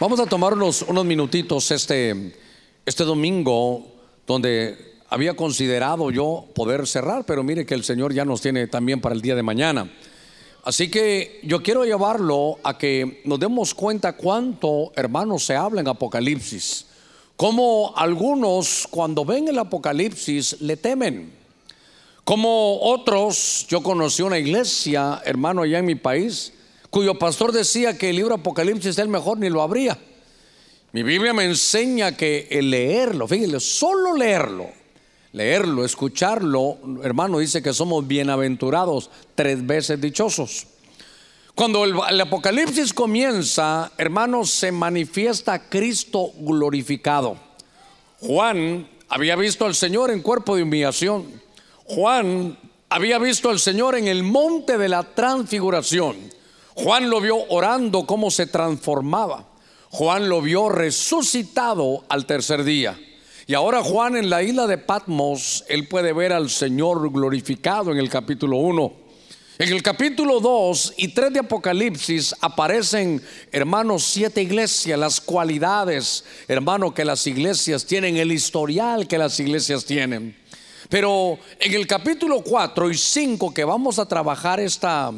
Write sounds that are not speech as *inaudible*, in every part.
Vamos a tomar unos, unos minutitos este, este domingo donde había considerado yo poder cerrar, pero mire que el Señor ya nos tiene también para el día de mañana. Así que yo quiero llevarlo a que nos demos cuenta cuánto, hermanos, se habla en Apocalipsis. Como algunos cuando ven el Apocalipsis le temen. Como otros, yo conocí una iglesia, hermano, allá en mi país, cuyo pastor decía que el libro Apocalipsis es el mejor, ni lo habría. Mi Biblia me enseña que el leerlo, fíjense, solo leerlo, leerlo, escucharlo, hermano, dice que somos bienaventurados, tres veces dichosos. Cuando el, el Apocalipsis comienza, hermanos, se manifiesta Cristo glorificado. Juan había visto al Señor en cuerpo de humillación. Juan había visto al Señor en el monte de la transfiguración. Juan lo vio orando cómo se transformaba. Juan lo vio resucitado al tercer día. Y ahora Juan en la isla de Patmos, él puede ver al Señor glorificado en el capítulo 1. En el capítulo 2 y 3 de Apocalipsis aparecen, hermanos, siete iglesias, las cualidades, hermano, que las iglesias tienen, el historial que las iglesias tienen. Pero en el capítulo 4 y 5 que vamos a trabajar esta,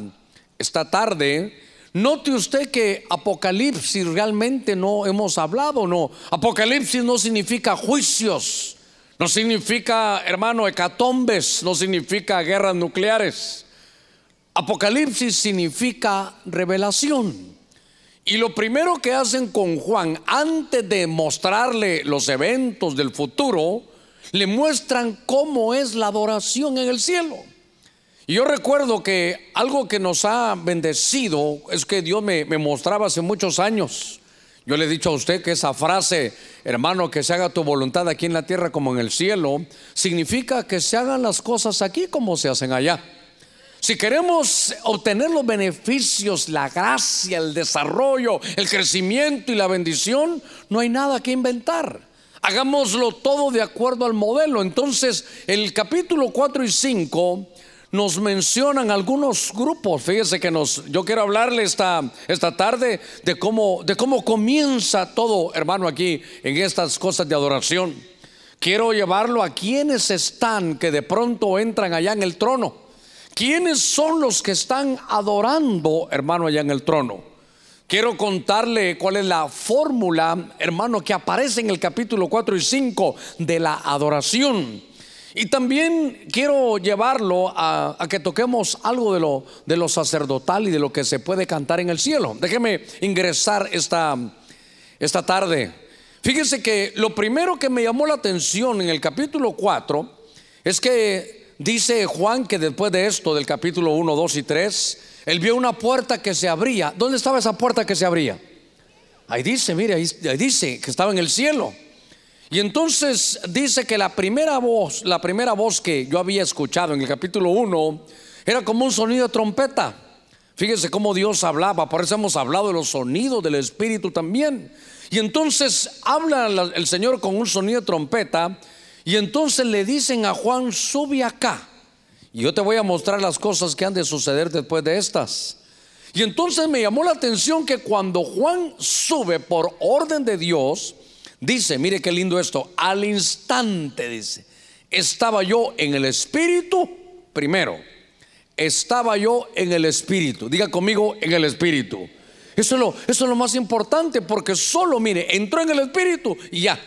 esta tarde, note usted que Apocalipsis realmente no hemos hablado, no. Apocalipsis no significa juicios, no significa, hermano, hecatombes, no significa guerras nucleares. Apocalipsis significa revelación. Y lo primero que hacen con Juan, antes de mostrarle los eventos del futuro, le muestran cómo es la adoración en el cielo. Y yo recuerdo que algo que nos ha bendecido es que Dios me, me, mostraba hace muchos años. Yo le he dicho a usted que esa frase, hermano, que se haga tu voluntad aquí en la tierra como en el cielo, significa que se hagan las cosas aquí como se hacen allá. Si queremos obtener los beneficios, la gracia, el desarrollo, el crecimiento y la bendición, no hay nada que inventar. Hagámoslo todo de acuerdo al modelo. Entonces, el capítulo 4 y 5 nos mencionan algunos grupos. Fíjese que nos, yo quiero hablarle esta, esta tarde de cómo, de cómo comienza todo, hermano, aquí en estas cosas de adoración. Quiero llevarlo a quienes están que de pronto entran allá en el trono. ¿Quiénes son los que están adorando, hermano, allá en el trono? Quiero contarle cuál es la fórmula, hermano, que aparece en el capítulo 4 y 5 de la adoración. Y también quiero llevarlo a, que toquemos algo de lo, de lo sacerdotal y de lo que se puede cantar en el cielo. Déjeme ingresar esta, esta tarde. Fíjense que lo primero que me llamó la atención en el capítulo 4 es que dice Juan que después de esto, del capítulo 1, 2 y 3, él vio una puerta que se abría. ¿Dónde estaba esa puerta que se abría? Ahí dice, mire, ahí dice que estaba en el cielo. Y entonces dice que la primera voz, la primera voz que yo había escuchado en el capítulo 1 era como un sonido de trompeta. Fíjese cómo Dios hablaba, por eso hemos hablado de los sonidos del Espíritu también. Y entonces habla el Señor con un sonido de trompeta y entonces le dicen a Juan, sube acá. Y yo te voy a mostrar las cosas que han de suceder después de estas. Y entonces me llamó la atención que cuando Juan sube por orden de Dios, Dice, mire qué lindo esto, al instante dice, estaba yo en el espíritu primero, estaba yo en el espíritu, diga conmigo en el espíritu. Eso es lo, eso es lo más importante porque solo, mire, entró en el espíritu y ya,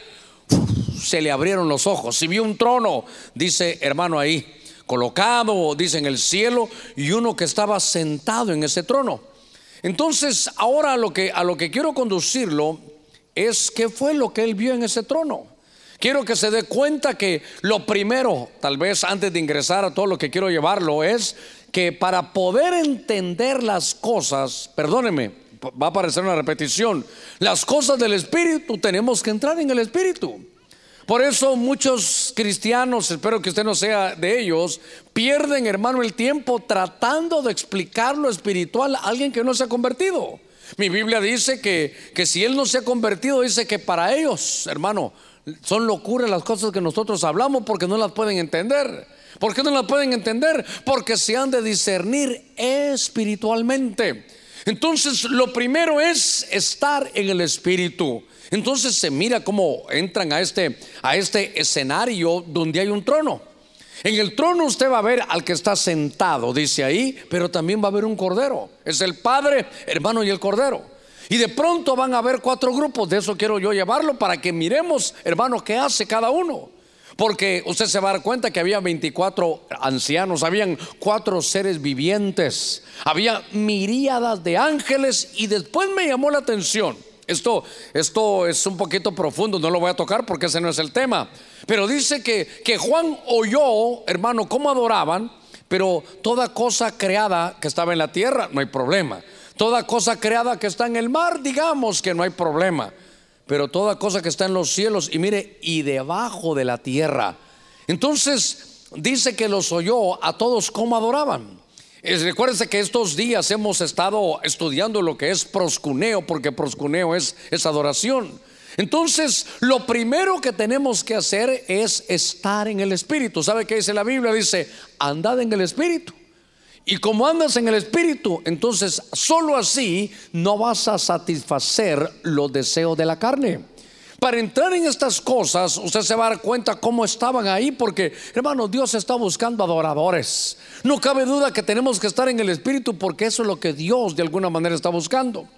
se le abrieron los ojos, si vio un trono, dice hermano ahí, colocado, dice en el cielo, y uno que estaba sentado en ese trono. Entonces, ahora a lo que, a lo que quiero conducirlo es qué fue lo que él vio en ese trono. Quiero que se dé cuenta que lo primero, tal vez antes de ingresar a todo lo que quiero llevarlo, es que para poder entender las cosas, perdóneme, va a aparecer una repetición, las cosas del Espíritu tenemos que entrar en el Espíritu. Por eso muchos cristianos, espero que usted no sea de ellos, pierden, hermano, el tiempo tratando de explicar lo espiritual a alguien que no se ha convertido. Mi Biblia dice que, que si Él no se ha convertido, dice que para ellos, hermano, son locuras las cosas que nosotros hablamos porque no las pueden entender. ¿Por qué no las pueden entender? Porque se han de discernir espiritualmente. Entonces, lo primero es estar en el Espíritu. Entonces se mira cómo entran a este, a este escenario donde hay un trono. En el trono usted va a ver al que está sentado, dice ahí, pero también va a haber un cordero. Es el Padre, hermano, y el cordero. Y de pronto van a haber cuatro grupos, de eso quiero yo llevarlo para que miremos, hermano, qué hace cada uno. Porque usted se va a dar cuenta que había 24 ancianos, habían cuatro seres vivientes, había miríadas de ángeles y después me llamó la atención esto, esto es un poquito profundo, no lo voy a tocar porque ese no es el tema. Pero dice que, que Juan oyó, hermano, cómo adoraban, pero toda cosa creada que estaba en la tierra, no hay problema. Toda cosa creada que está en el mar, digamos que no hay problema. Pero toda cosa que está en los cielos, y mire, y debajo de la tierra. Entonces dice que los oyó a todos cómo adoraban. Recuérdense que estos días hemos estado estudiando lo que es proscuneo, porque proscuneo es, es adoración. Entonces, lo primero que tenemos que hacer es estar en el Espíritu. ¿Sabe qué dice la Biblia? Dice, andad en el Espíritu. Y como andas en el Espíritu, entonces solo así no vas a satisfacer los deseos de la carne. Para entrar en estas cosas, usted se va a dar cuenta cómo estaban ahí, porque hermano, Dios está buscando adoradores. No cabe duda que tenemos que estar en el Espíritu, porque eso es lo que Dios de alguna manera está buscando.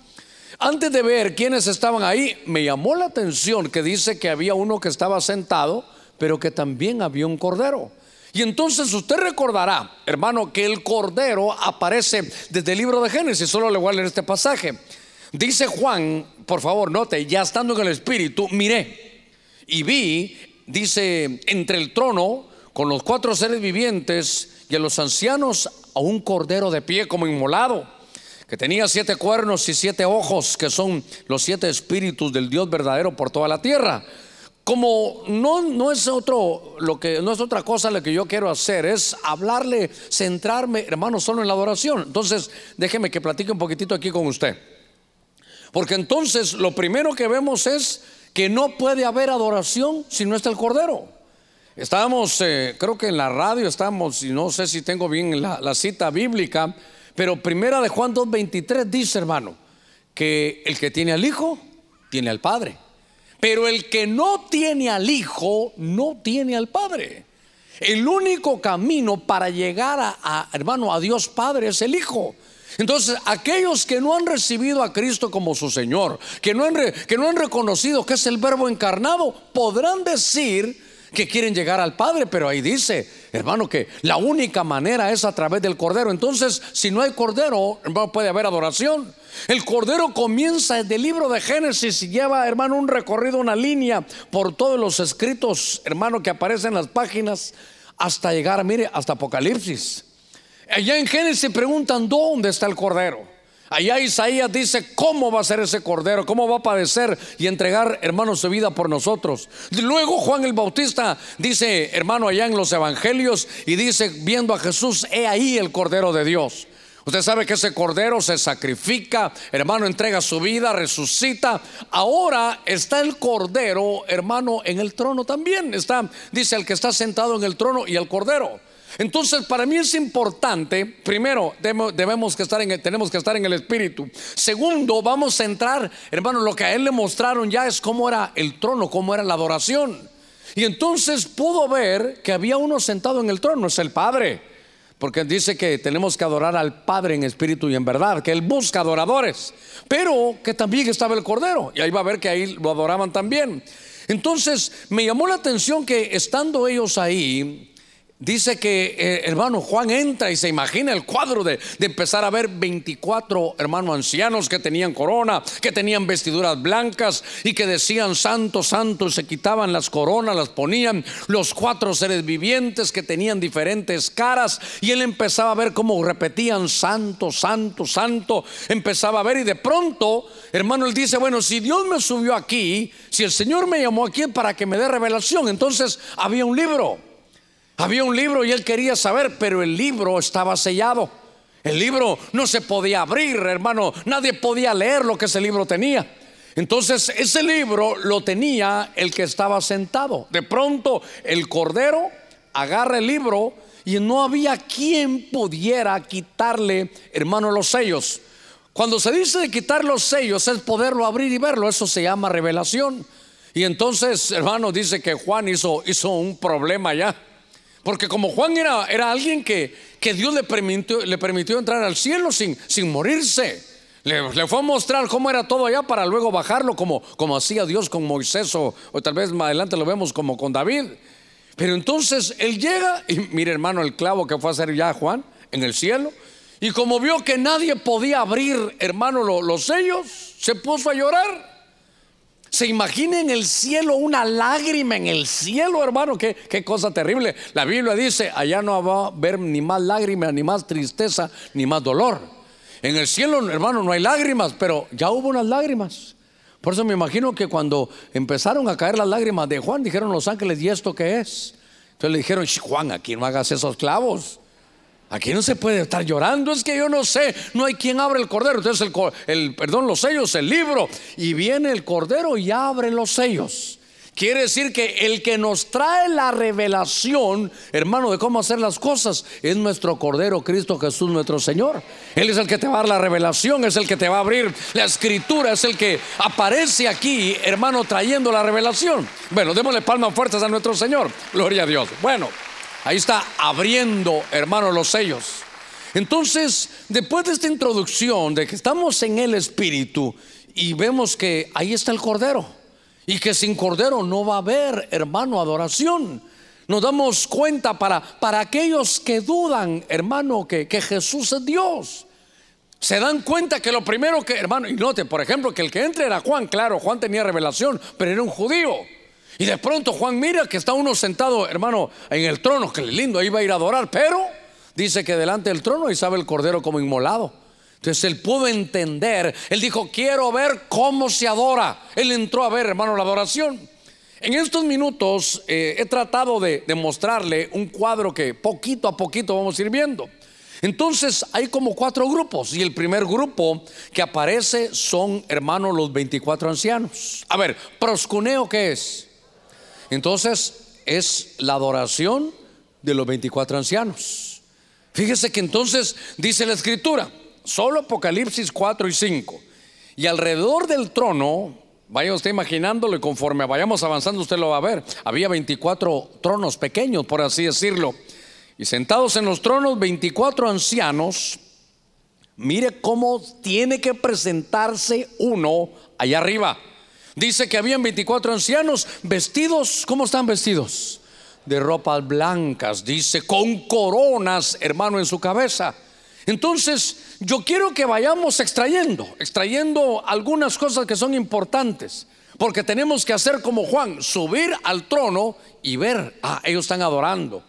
Antes de ver quiénes estaban ahí, me llamó la atención que dice que había uno que estaba sentado, pero que también había un cordero. Y entonces usted recordará, hermano, que el cordero aparece desde el libro de Génesis. Solo le voy a leer este pasaje. Dice Juan, por favor, note, ya estando en el Espíritu, miré y vi, dice, entre el trono, con los cuatro seres vivientes y a los ancianos, a un cordero de pie como inmolado, que tenía siete cuernos y siete ojos, que son los siete espíritus del Dios verdadero por toda la tierra. Como no, no es otro, lo que no es otra cosa lo que yo quiero hacer, es hablarle, centrarme, hermano, solo en la adoración. Entonces, déjeme que platique un poquitito aquí con usted. Porque entonces lo primero que vemos es que no puede haber adoración si no está el Cordero. Estábamos, eh, creo que en la radio estamos, y no sé si tengo bien la cita bíblica, pero primera de Juan 2.23 dice, hermano, que el que tiene al Hijo, tiene al Padre. Pero el que no tiene al Hijo, no tiene al Padre. El único camino para llegar a, hermano, a Dios Padre es el Hijo. Entonces, aquellos que no han recibido a Cristo como su Señor, que no han, que no han reconocido que es el verbo encarnado, podrán decir que quieren llegar al Padre, pero ahí dice, hermano, que la única manera es a través del Cordero. Entonces, si no hay Cordero, hermano, puede haber adoración. El Cordero comienza desde el libro de Génesis y lleva, hermano, un recorrido, una línea por todos los escritos, hermano, que aparecen en las páginas, hasta llegar, mire, hasta Apocalipsis. Allá en Génesis preguntan dónde está el cordero. Allá Isaías dice cómo va a ser ese cordero, cómo va a padecer y entregar, hermano, su vida por nosotros. Luego Juan el Bautista dice, hermano, allá en los evangelios y dice, viendo a Jesús, he ahí el cordero de Dios. Usted sabe que ese cordero se sacrifica, hermano, entrega su vida, resucita. Ahora está el cordero, hermano, en el trono también. Está, dice el que está sentado en el trono y el cordero. Entonces, para mí es importante, primero, debemos que estar en tenemos que estar en el Espíritu. Segundo, vamos a entrar, hermano, lo que a él le mostraron ya es cómo era el trono, cómo era la adoración. Y entonces pudo ver que había uno sentado en el trono, es el Padre. Porque dice que tenemos que adorar al Padre en espíritu y en verdad, que Él busca adoradores, pero que también estaba el Cordero. Y ahí va a ver que ahí lo adoraban también. Entonces me llamó la atención que estando ellos ahí, Dice que eh, hermano Juan entra y se imagina el cuadro de, de, empezar a ver 24 hermanos ancianos que tenían corona, que tenían vestiduras blancas y que decían santo, santo, se quitaban las coronas, las ponían los cuatro seres vivientes que tenían diferentes caras y él empezaba a ver cómo repetían santo, santo, santo, empezaba a ver y de pronto, hermano, él dice, bueno, si Dios me subió aquí, si el Señor me llamó aquí para que me dé revelación, entonces había un libro. Había un libro y él quería saber, pero el libro estaba sellado. El libro no se podía abrir, hermano. Nadie podía leer lo que ese libro tenía. Entonces ese libro lo tenía el que estaba sentado. De pronto el cordero agarra el libro y no había quien pudiera quitarle, hermano, los sellos. Cuando se dice de quitar los sellos es poderlo abrir y verlo, eso se llama revelación. Y entonces, hermano, dice que Juan hizo, hizo un problema ya. Porque como Juan era, era alguien que, que Dios le permitió, le permitió entrar al cielo sin, sin morirse. Le, le, fue a mostrar cómo era todo allá para luego bajarlo como, como hacía Dios con Moisés o, o, tal vez más adelante lo vemos como con David. Pero entonces él llega y mire hermano el clavo que fue a hacer ya Juan en el cielo. Y como vio que nadie podía abrir hermano los, los sellos, se puso a llorar. Se imagina en el cielo una lágrima en el cielo, hermano. Qué, qué, cosa terrible. La Biblia dice, allá no va a haber ni más lágrimas, ni más tristeza, ni más dolor. En el cielo, hermano, no hay lágrimas, pero ya hubo unas lágrimas. Por eso me imagino que cuando empezaron a caer las lágrimas de Juan, dijeron los ángeles, ¿y esto qué es? Entonces le dijeron, Juan, aquí no hagas esos clavos. Aquí no se puede estar llorando, es que yo no sé, no hay quien abra el cordero. Entonces el, el, perdón, los sellos, el libro, y viene el cordero y abre los sellos. Quiere decir que el que nos trae la revelación, hermano, de cómo hacer las cosas, es nuestro Cordero Cristo Jesús, nuestro Señor. Él es el que te va a dar la revelación, es el que te va a abrir la escritura, es el que aparece aquí, hermano, trayendo la revelación. Bueno, démosle palmas fuertes a nuestro Señor. Gloria a Dios. Bueno. Ahí está abriendo, hermano, los sellos. Entonces, después de esta introducción de que estamos en el Espíritu y vemos que ahí está el Cordero y que sin Cordero no va a haber, hermano, adoración. Nos damos cuenta para, para aquellos que dudan, hermano, que, que Jesús es Dios. Se dan cuenta que lo primero que, hermano, y note, por ejemplo, que el que entre era Juan, claro, Juan tenía revelación, pero era un judío. Y de pronto Juan mira que está uno sentado, hermano, en el trono, que lindo, ahí va a ir a adorar, pero dice que delante del trono y sabe el cordero como inmolado. Entonces él pudo entender, él dijo, quiero ver cómo se adora. Él entró a ver, hermano, la adoración. En estos minutos eh, he tratado de, mostrarle un cuadro que poquito a poquito vamos a ir viendo. Entonces hay como cuatro grupos y el primer grupo que aparece son, hermanos, los 24 ancianos. A ver, proscuneo, ¿qué es? Entonces es la adoración de los 24 ancianos. Fíjese que entonces dice la escritura, solo Apocalipsis 4 y 5. Y alrededor del trono, vaya usted imaginándolo y conforme vayamos avanzando usted lo va a ver, había 24 tronos pequeños, por así decirlo. Y sentados en los tronos 24 ancianos, mire cómo tiene que presentarse uno allá arriba. Dice que habían 24 ancianos vestidos, ¿cómo están vestidos? De ropas blancas, dice, con coronas, hermano, en su cabeza. Entonces, yo quiero que vayamos extrayendo, extrayendo algunas cosas que son importantes, porque tenemos que hacer como Juan, subir al trono y ver, ah, ellos están adorando.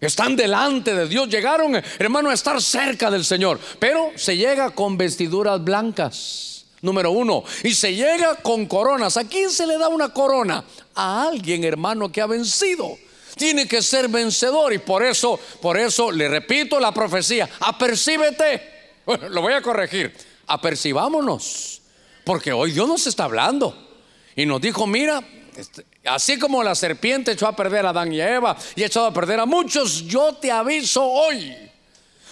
Están delante de Dios, llegaron, hermano, a estar cerca del Señor, pero se llega con vestiduras blancas número uno. Y se llega con coronas. ¿A quién se le da una corona? A alguien, hermano, que ha vencido. Tiene que ser vencedor y por eso, por eso le repito la profecía, apercíbete. Lo voy a corregir. Apercibámonos. Porque hoy Dios nos está hablando. Y nos dijo, mira, este, así como la serpiente echó a perder a Adán y a Eva y echado a perder a muchos, yo te aviso hoy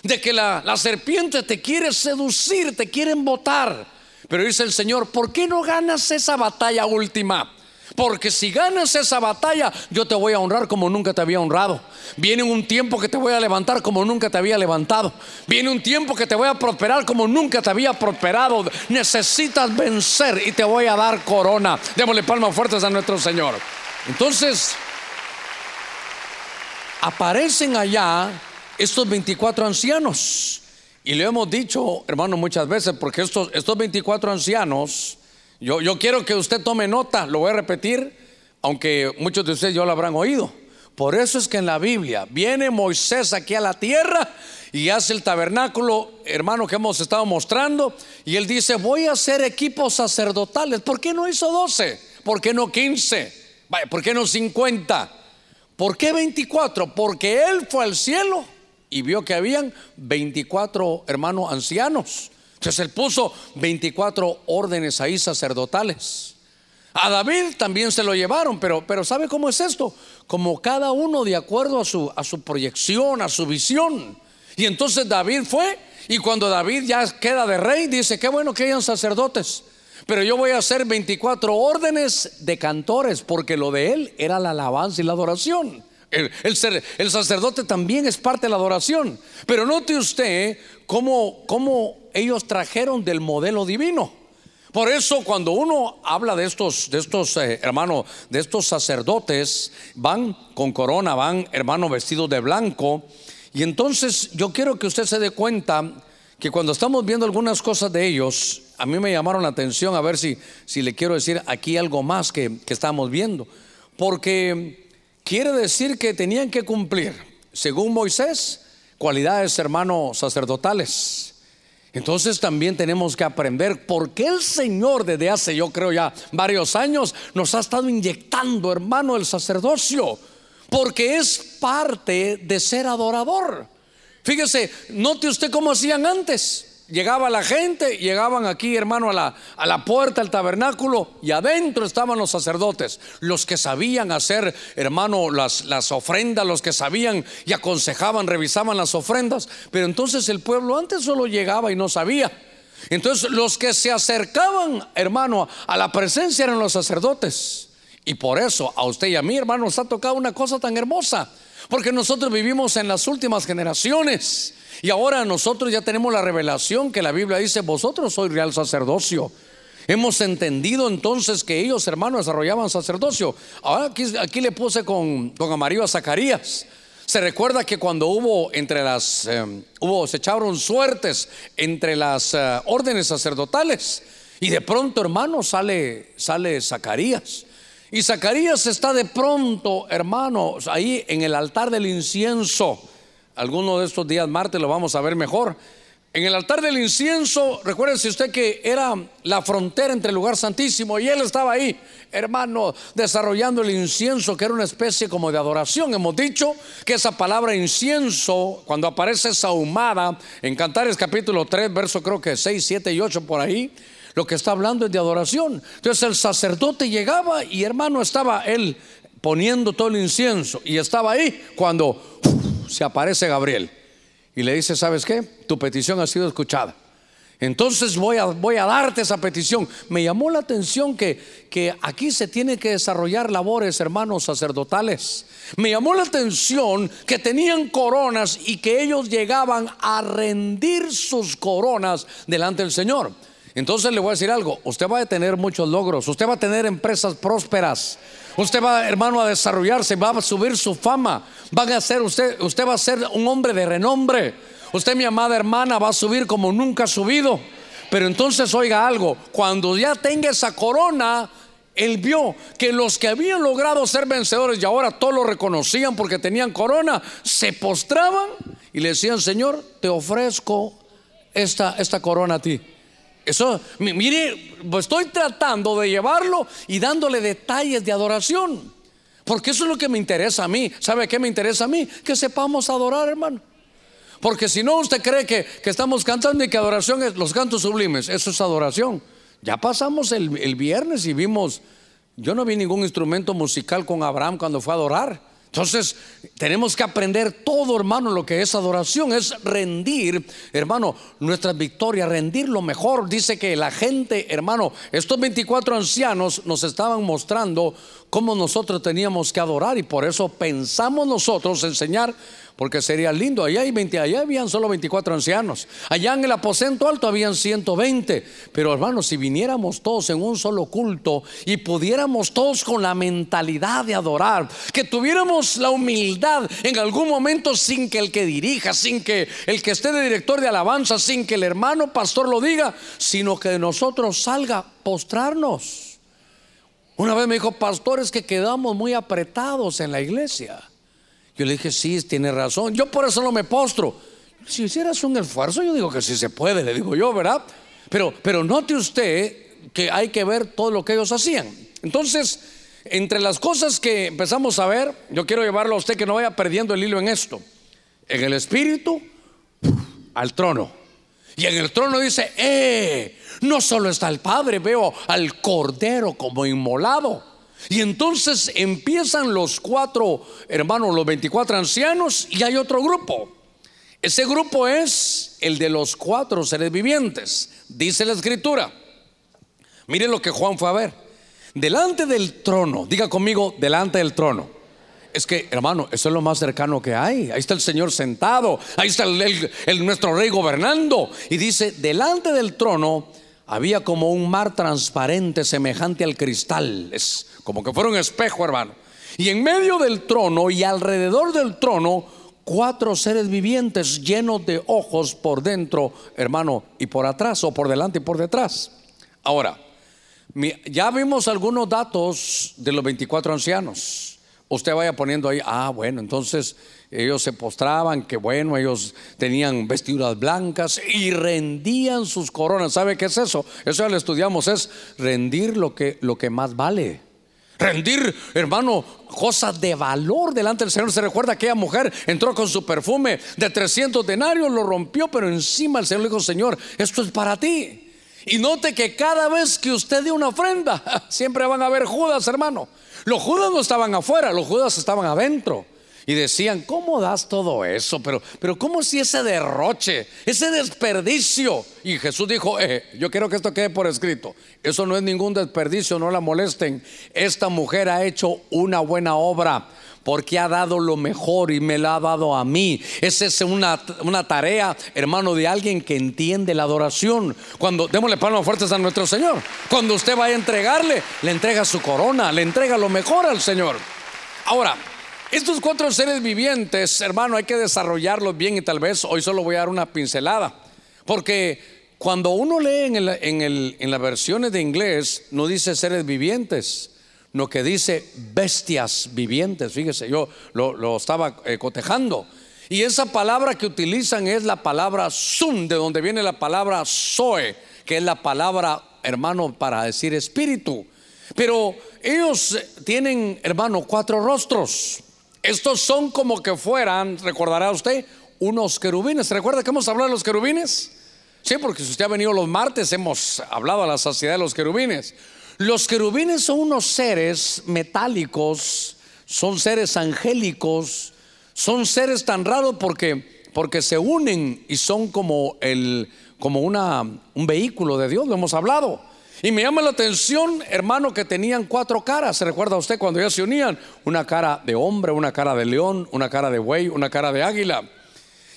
de que la, la serpiente te quiere seducir, te quiere embotar pero dice el Señor, ¿por qué no ganas esa batalla última? Porque si ganas esa batalla, yo te voy a honrar como nunca te había honrado. Viene un tiempo que te voy a levantar como nunca te había levantado. Viene un tiempo que te voy a prosperar como nunca te había prosperado. Necesitas vencer y te voy a dar corona. Démosle palmas fuertes a nuestro Señor. Entonces, aparecen allá estos 24 ancianos. Y le hemos dicho, hermano, muchas veces, porque estos, estos 24 ancianos, yo, yo quiero que usted tome nota, lo voy a repetir, aunque muchos de ustedes ya lo habrán oído. Por eso es que en la Biblia viene Moisés aquí a la tierra y hace el tabernáculo, hermano, que hemos estado mostrando, y él dice, voy a hacer equipos sacerdotales. ¿Por qué no hizo 12? ¿Por qué no 15? ¿Por qué no 50? ¿Por qué 24? Porque él fue al cielo y vio que habían 24 hermanos ancianos. Entonces él puso 24 órdenes ahí sacerdotales. A David también se lo llevaron, pero, pero ¿sabe cómo es esto? Como cada uno de acuerdo a su, a su proyección, a su visión. Y entonces David fue Y cuando David ya queda de rey, dice, qué bueno que hayan sacerdotes. Pero yo voy a hacer 24 órdenes de cantores, porque lo de él era la alabanza y la adoración. El, sacerdote también es parte de la adoración. Pero note usted cómo, cómo ellos trajeron del modelo divino. Por eso cuando uno habla de estos, de estos eh, hermanos, de estos sacerdotes, van con corona, van hermanos vestidos de blanco. Y entonces yo quiero que usted se dé cuenta que cuando estamos viendo algunas cosas de ellos, a mí me llamaron la atención a ver si, si le quiero decir aquí algo más que, que estamos viendo. Porque quiere decir que tenían que cumplir, según Moisés, cualidades hermanos sacerdotales. Entonces también tenemos que aprender por qué el Señor desde hace yo creo ya varios años nos ha estado inyectando, hermano, el sacerdocio. Porque es parte de ser adorador. Fíjese, note usted cómo hacían antes. Llegaba la gente, llegaban aquí, hermano, a la, a la puerta del tabernáculo y adentro estaban los sacerdotes, los que sabían hacer, hermano, las, las ofrendas, los que sabían y aconsejaban, revisaban las ofrendas. Pero entonces el pueblo antes solo llegaba y no sabía. Entonces los que se acercaban, hermano, a la presencia eran los sacerdotes. Y por eso a usted y a mí, hermano, nos ha tocado una cosa tan hermosa. Porque nosotros vivimos en las últimas generaciones. Y ahora nosotros ya tenemos la revelación que la Biblia dice, vosotros sois real sacerdocio. Hemos entendido entonces que ellos, hermanos, desarrollaban sacerdocio. Ahora aquí, le puse con, con amarillo a Zacarías. Se recuerda que cuando hubo entre las, eh, hubo, se echaron suertes entre las eh, órdenes sacerdotales. Y de pronto, hermano, sale, sale Zacarías. Y Zacarías está de pronto, hermanos, ahí en el altar del incienso. Alguno de estos días martes lo vamos a ver mejor. En el altar del incienso, recuérdese usted que era la frontera entre el lugar santísimo y él estaba ahí, hermano, desarrollando el incienso, que era una especie como de adoración. Hemos dicho que esa palabra incienso, cuando aparece sahumada en Cantares capítulo 3, verso creo que 6, 7 y 8 por ahí, lo que está hablando es de adoración. Entonces el sacerdote llegaba y hermano estaba él poniendo todo el incienso y estaba ahí cuando se aparece Gabriel y le dice, ¿sabes qué? Tu petición ha sido escuchada. Entonces voy a, voy a darte esa petición. Me llamó la atención que, que aquí se tienen que desarrollar labores, hermanos sacerdotales. Me llamó la atención que tenían coronas y que ellos llegaban a rendir sus coronas delante del Señor. Entonces le voy a decir algo, usted va a tener muchos logros, usted va a tener empresas prósperas, usted va, hermano, a desarrollarse, va a subir su fama, van a ser usted, usted va a ser un hombre de renombre. Usted, mi amada hermana, va a subir como nunca ha subido. Pero entonces oiga algo, cuando ya tenga esa corona, él vio que los que habían logrado ser vencedores y ahora todos lo reconocían porque tenían corona, se postraban y le decían, Señor, te ofrezco esta, esta corona a ti. Eso, mire, pues estoy tratando de llevarlo y dándole detalles de adoración. Porque eso es lo que me interesa a mí. ¿Sabe qué me interesa a mí? Que sepamos adorar, hermano. Porque si no, usted cree que, estamos cantando y que adoración es los cantos sublimes. Eso es adoración. Ya pasamos el, el viernes y vimos, yo no vi ningún instrumento musical con Abraham cuando fue a adorar. Entonces, tenemos que aprender todo, hermano, lo que es adoración, es rendir, hermano, nuestras victorias, rendir lo mejor. Dice que la gente, hermano, estos 24 ancianos nos estaban mostrando cómo nosotros teníamos que adorar y por eso pensamos nosotros enseñar porque sería lindo. Allá hay 20, allá habían solo 24 ancianos. Allá en el aposento alto habían 120. Pero hermanos, si viniéramos todos en un solo culto y pudiéramos todos con la mentalidad de adorar, que tuviéramos la humildad en algún momento sin que el que dirija, sin que el que esté de director de alabanza, sin que el hermano pastor lo diga, sino que de nosotros salga postrarnos. Una vez me dijo, pastores, que quedamos muy apretados en la iglesia. Yo le dije, sí, tiene razón. Yo por eso no me postro. Si hicieras un esfuerzo, yo digo que sí se puede, le digo yo, ¿verdad? Pero, pero note usted que hay que ver todo lo que ellos hacían. Entonces, entre las cosas que empezamos a ver, yo quiero llevarlo a usted que no vaya perdiendo el hilo en esto. En el espíritu, al trono. Y en el trono dice, eh, no solo está el Padre, veo al Cordero como inmolado. Y entonces empiezan los cuatro hermanos, los 24 ancianos, y hay otro grupo. Ese grupo es el de los cuatro seres vivientes, dice la escritura. Miren lo que Juan fue a ver. Delante del trono, diga conmigo, delante del trono. Es que, hermano, eso es lo más cercano que hay. Ahí está el Señor sentado, ahí está el, nuestro rey gobernando. Y dice, delante del trono había como un mar transparente semejante al cristal. Es como que fuera un espejo, hermano. Y en medio del trono y alrededor del trono, cuatro seres vivientes llenos de ojos por dentro, hermano, y por atrás, o por delante y por detrás. Ahora, ya vimos algunos datos de los 24 ancianos. Usted vaya poniendo ahí, ah, bueno, entonces ellos se postraban, que bueno, ellos tenían vestiduras blancas y rendían sus coronas. ¿Sabe qué es eso? Eso ya lo estudiamos, es rendir lo que, lo que más vale. Rendir, hermano, cosas de valor delante del Señor. Se recuerda aquella mujer entró con su perfume de 300 denarios, lo rompió, pero encima el Señor le dijo, Señor, esto es para ti. Y note que cada vez que usted dio una ofrenda, *laughs* siempre van a haber Judas, hermano. Los Judas no estaban afuera, los Judas estaban adentro. Y decían, ¿cómo das todo eso? Pero, pero ¿cómo si ese derroche, ese desperdicio? Y Jesús dijo, eh, yo quiero que esto quede por escrito. Eso no es ningún desperdicio, no la molesten. Esta mujer ha hecho una buena obra porque ha dado lo mejor y me la ha dado a mí. Esa es una, una tarea, hermano, de alguien que entiende la adoración. Cuando démosle palmas fuertes a nuestro Señor. Cuando usted vaya a entregarle, le entrega su corona, le entrega lo mejor al Señor. Ahora, estos cuatro seres vivientes, hermano, hay que desarrollarlos bien y tal vez hoy solo voy a dar una pincelada. Porque cuando uno lee en, en, en las versiones de inglés, no dice seres vivientes, no que dice bestias vivientes. Fíjese, yo lo, estaba eh, cotejando. Y esa palabra que utilizan es la palabra sum, de donde viene la palabra zoe, que es la palabra, hermano, para decir espíritu. Pero ellos tienen, hermano, cuatro rostros. Estos son como que fueran, recordará usted, unos querubines. ¿Se recuerda que hemos hablado de los querubines? Sí, porque si usted ha venido los martes, hemos hablado a la saciedad de los querubines. Los querubines son unos seres metálicos, son seres angélicos, son seres tan raros porque, porque se unen y son como, el, como una, un vehículo de Dios, lo hemos hablado. Y me llama la atención, hermano, que tenían cuatro caras. ¿Se recuerda usted cuando ya se unían? Una cara de hombre, una cara de león, una cara de buey, una cara de águila.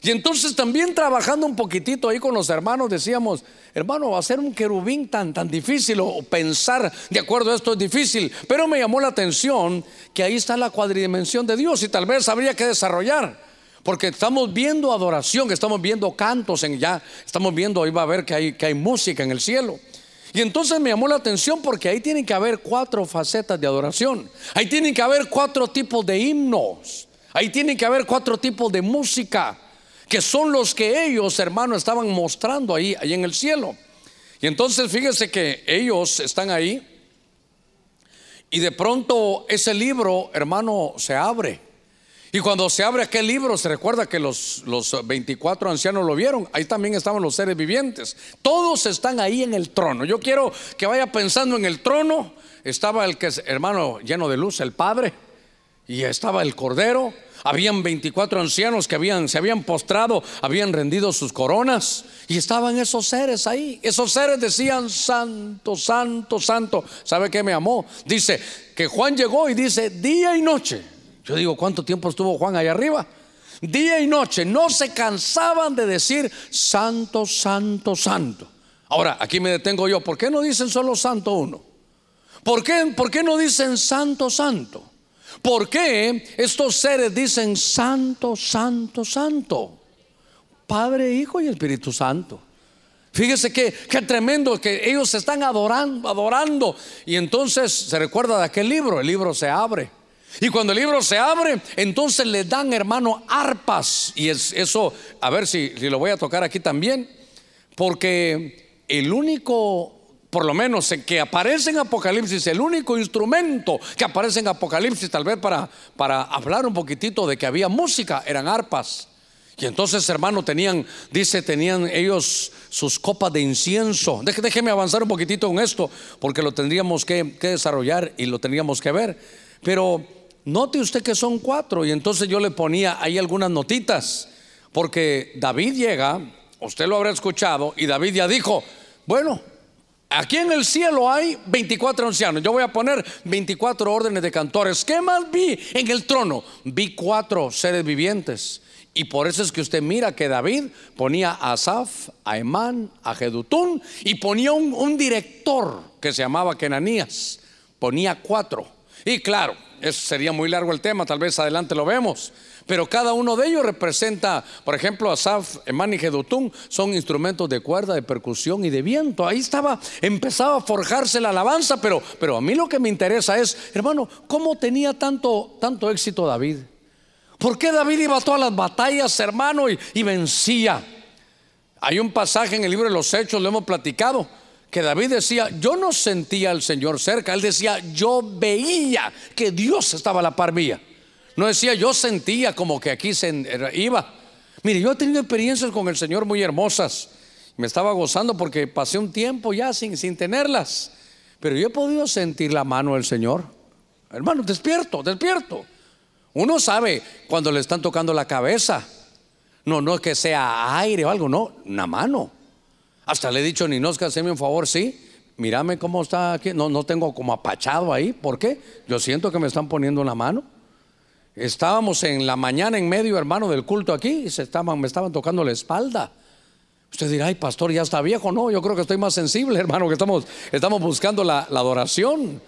Y entonces también trabajando un poquitito ahí con los hermanos decíamos, hermano, va a ser un querubín tan, tan difícil o pensar de acuerdo a esto es difícil. Pero me llamó la atención que ahí está la cuadridimensión de Dios y tal vez habría que desarrollar. Porque estamos viendo adoración, estamos viendo cantos en ya, estamos viendo, ahí va a ver que hay, que hay música en el cielo. Y entonces me llamó la atención porque ahí tienen que haber cuatro facetas de adoración. Ahí tienen que haber cuatro tipos de himnos. Ahí tienen que haber cuatro tipos de música que son los que ellos, hermano, estaban mostrando ahí, ahí en el cielo. Y entonces fíjese que ellos están ahí y de pronto ese libro, hermano, se abre. Y cuando se abre aquel libro, se recuerda que los, los 24 ancianos lo vieron. Ahí también estaban los seres vivientes. Todos están ahí en el trono. Yo quiero que vaya pensando en el trono. Estaba el que es, hermano, lleno de luz, el Padre. Y estaba el Cordero. Habían 24 ancianos que habían, se habían postrado, habían rendido sus coronas y estaban esos seres ahí. Esos seres decían, santo, santo, santo. ¿Sabe qué me amó? Dice que Juan llegó y dice, día y noche. Yo digo, ¿cuánto tiempo estuvo Juan ahí arriba? Día y noche, no se cansaban de decir, santo, santo, santo. Ahora, aquí me detengo yo, ¿por qué no dicen solo santo uno? ¿Por qué, por qué no dicen santo, santo? ¿Por qué estos seres dicen santo, santo, santo? Padre, Hijo y Espíritu Santo. Fíjese que qué tremendo que ellos se están adorando, adorando. Y entonces se recuerda de aquel libro, el libro se abre. Y cuando el libro se abre, entonces le dan, hermano, arpas. Y es eso, a ver si, lo voy a tocar aquí también. Porque el único por lo menos en que aparece en Apocalipsis, el único instrumento que aparece en Apocalipsis, tal vez para, para hablar un poquitito de que había música, eran arpas. Y entonces, hermano, tenían, dice, tenían ellos sus copas de incienso. Déjeme avanzar un poquitito en esto, porque lo tendríamos que, que desarrollar y lo tendríamos que ver. Pero note usted que son cuatro, y entonces yo le ponía ahí algunas notitas. Porque David llega, usted lo habrá escuchado, y David ya dijo, bueno, aquí en el cielo hay 24 ancianos, yo voy a poner 24 órdenes de cantores. ¿Qué más vi en el trono? Vi cuatro seres vivientes. Y por eso es que usted mira que David ponía a Asaf, a Emán, a Jedutún y ponía un, un director que se llamaba Kenanías. Ponía cuatro. Y claro, eso sería muy largo el tema, tal vez adelante lo vemos. Pero cada uno de ellos representa, por ejemplo, Asaf, Emán y Jedutún son instrumentos de cuerda, de percusión y de viento. Ahí estaba, empezaba a forjarse la alabanza, pero, pero a mí lo que me interesa es, hermano, ¿cómo tenía tanto, tanto éxito David? ¿Por qué David iba a todas las batallas, hermano, y, vencía? Hay un pasaje en el libro de los Hechos, lo hemos platicado, que David decía, yo no sentía al Señor cerca, él decía, yo veía que Dios estaba a la par mía. No decía, yo sentía como que aquí se iba. Mire, yo he tenido experiencias con el Señor muy hermosas. Me estaba gozando porque pasé un tiempo ya sin, sin tenerlas. Pero yo he podido sentir la mano del Señor. Hermano, despierto, despierto. Uno sabe cuando le están tocando la cabeza. No, no es que sea aire o algo, no, una mano. Hasta le he dicho, Ninosca, hazme un favor, sí. Mírame cómo está aquí. No, no tengo como apachado ahí. ¿Por qué? Yo siento que me están poniendo una mano. Estábamos en la mañana en medio, hermano, del culto aquí y se estaban, me estaban tocando la espalda. Usted dirá, ay, pastor, ya está viejo. No, yo creo que estoy más sensible, *laughs* hermano, que estamos, estamos buscando la, la adoración.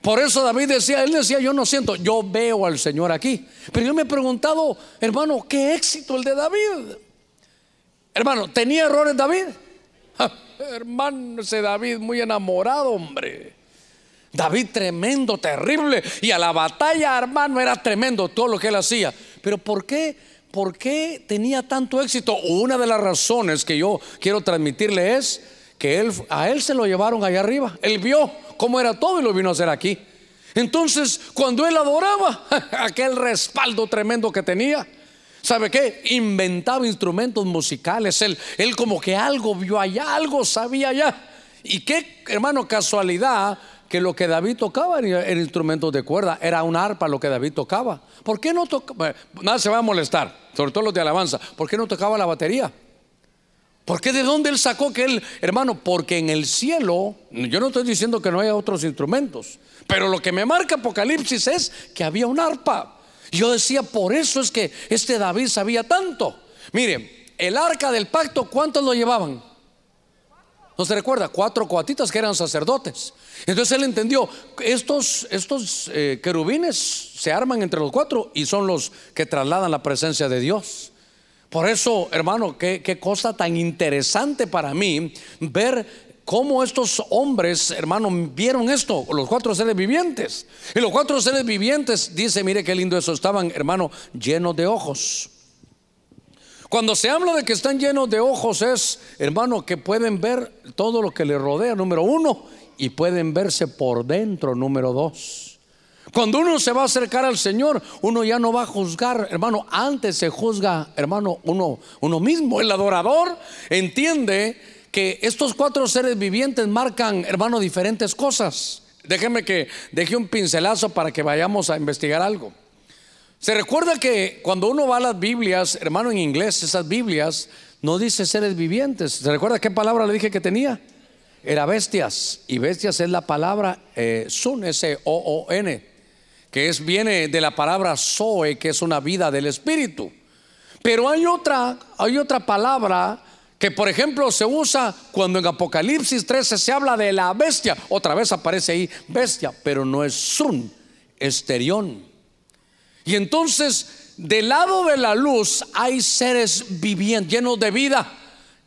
Por eso David decía, él decía, yo no siento, yo veo al Señor aquí. Pero yo me he preguntado, hermano, ¿qué éxito el de David? Hermano, ¿tenía errores David? *laughs* hermano, ese David muy enamorado, hombre. David tremendo, terrible. Y a la batalla, hermano, era tremendo todo lo que él hacía. Pero ¿por qué? ¿Por qué tenía tanto éxito? Una de las razones que yo quiero transmitirle es que él, a él se lo llevaron allá arriba. Él vio cómo era todo y lo vino a hacer aquí. Entonces, cuando él adoraba, *laughs* aquel respaldo tremendo que tenía, ¿sabe qué? Inventaba instrumentos musicales. Él, él como que algo vio allá, algo sabía allá. Y qué, hermano, casualidad que lo que David tocaba era instrumentos de cuerda, era un arpa lo que David tocaba. ¿Por qué no tocaba? Nada se va a molestar, sobre todo los de alabanza. ¿Por qué no tocaba la batería? ¿Por qué de dónde él sacó que él, hermano? Porque en el cielo, yo no estoy diciendo que no haya otros instrumentos, pero lo que me marca Apocalipsis es que había un arpa. Yo decía, por eso es que este David sabía tanto. Mire, el arca del pacto, ¿cuántos lo llevaban? ¿No se recuerda? Cuatro coatitas que eran sacerdotes. Entonces él entendió, estos, estos eh, querubines se arman entre los cuatro y son los que trasladan la presencia de Dios. Por eso, hermano, qué, cosa tan interesante para mí ver cómo estos hombres, hermano, vieron esto, los cuatro seres vivientes. Y los cuatro seres vivientes, dice, mire qué lindo eso, estaban, hermano, llenos de ojos. Cuando se habla de que están llenos de ojos es, hermano, que pueden ver todo lo que les rodea, número uno, y pueden verse por dentro, número dos. Cuando uno se va a acercar al Señor, uno ya no va a juzgar, hermano, antes se juzga, hermano, uno, uno mismo. El adorador entiende que estos cuatro seres vivientes marcan, hermano, diferentes cosas. Déjeme que deje un pincelazo para que vayamos a investigar algo. Se recuerda que cuando uno va a las Biblias, hermano, en inglés, esas Biblias no dice seres vivientes. ¿Se recuerda qué palabra le dije que tenía? Era bestias. Y bestias es la palabra eh, sun, S-O-O-N que es, viene de la palabra Zoe, que es una vida del espíritu. Pero hay otra, hay otra palabra que, por ejemplo, se usa cuando en Apocalipsis 13 se habla de la bestia. Otra vez aparece ahí bestia, pero no es sun, es terión. Y entonces, del lado de la luz hay seres vivientes, llenos de vida.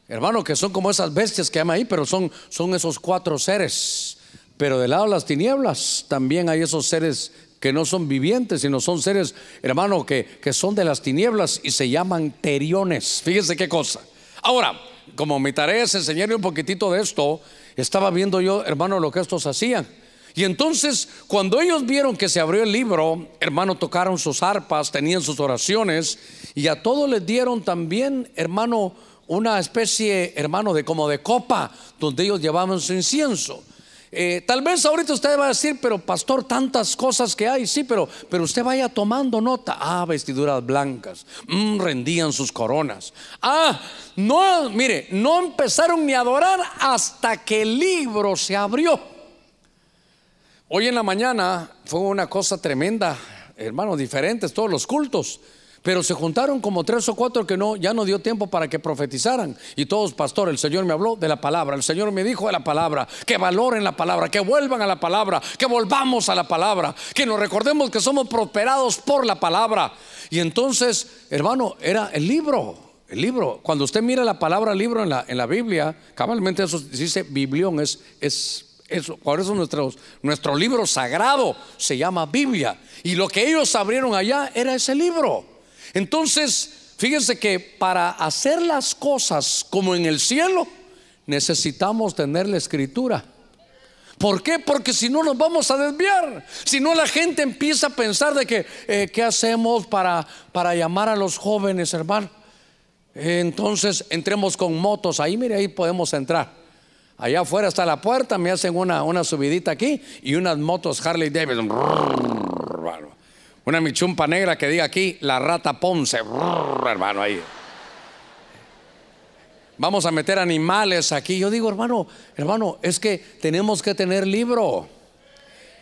Hermano, que son como esas bestias que llaman ahí, pero son, son esos cuatro seres. Pero del lado de las tinieblas también hay esos seres que no son vivientes, sino son seres, hermano, que, que son de las tinieblas y se llaman teriones. Fíjese qué cosa. Ahora, como mi tarea es enseñarle un poquitito de esto, estaba viendo yo, hermano, lo que estos hacían. Y entonces, cuando ellos vieron que se abrió el libro, hermano, tocaron sus arpas, tenían sus oraciones, y a todos les dieron también, hermano, una especie, hermano, de como de copa, donde ellos llevaban su incienso. Eh, tal vez ahorita usted va a decir, pero pastor, tantas cosas que hay, sí, pero, pero usted vaya tomando nota. Ah, vestiduras blancas, mm, rendían sus coronas. Ah, no, mire, no empezaron ni a adorar hasta que el libro se abrió. Hoy en la mañana fue una cosa tremenda, hermanos, diferentes todos los cultos. Pero se juntaron como tres o cuatro que no, ya no dio tiempo para que profetizaran. Y todos, pastor, el Señor me habló de la palabra, el Señor me dijo de la palabra, que valoren la palabra, que vuelvan a la palabra, que volvamos a la palabra, que nos recordemos que somos prosperados por la palabra. Y entonces, hermano, era el libro, el libro. Cuando usted mira la palabra libro en la, en la Biblia, cabalmente eso dice biblión, es, es eso, por eso nuestro, nuestro libro sagrado se llama Biblia. Y lo que ellos abrieron allá era ese libro. Entonces, fíjense que para hacer las cosas como en el cielo, necesitamos tener la escritura. ¿Por qué? Porque si no nos vamos a desviar. Si no la gente empieza a pensar de que, eh, ¿qué hacemos para, para llamar a los jóvenes, hermano? entonces entremos con motos. Ahí, mire, ahí podemos entrar. Allá afuera está la puerta, me hacen una, una subidita aquí y unas motos Harley Davidson. Una michumpa negra que diga aquí, la rata Ponce, hermano, ahí. Vamos a meter animales aquí. Yo digo, hermano, hermano, es que tenemos que tener libro.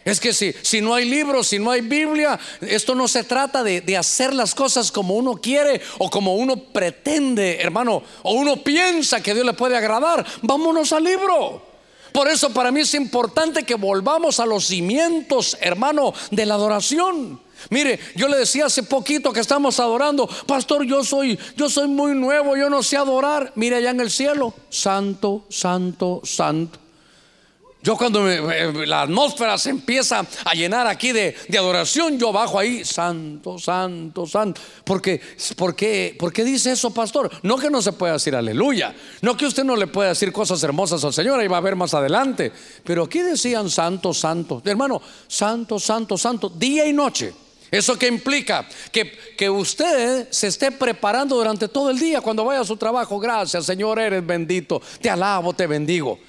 Es que si, si no hay libro, si no hay Biblia, esto no se trata de, de, hacer las cosas como uno quiere o como uno pretende, hermano, o uno piensa que Dios le puede agradar. Vámonos al libro. Por eso para mí es importante que volvamos a los cimientos, hermano, de la adoración. Mire, yo le decía hace poquito que estamos adorando, pastor, yo soy, yo soy muy nuevo, yo no sé adorar. Mire allá en el cielo, santo, santo, santo. Yo cuando la atmósfera se empieza a llenar aquí de, adoración, yo bajo ahí, santo, santo, santo. Porque, porque, ¿Por qué dice eso, pastor? No que no se pueda decir aleluya, no que usted no le pueda decir cosas hermosas al Señor, ahí va a ver más adelante. Pero aquí decían santo, santo. Hermano, santo, santo, santo, día y noche. ¿Eso qué implica? Que, que, usted se esté preparando durante todo el día cuando vaya a su trabajo. Gracias, Señor, eres bendito. Te alabo, te bendigo.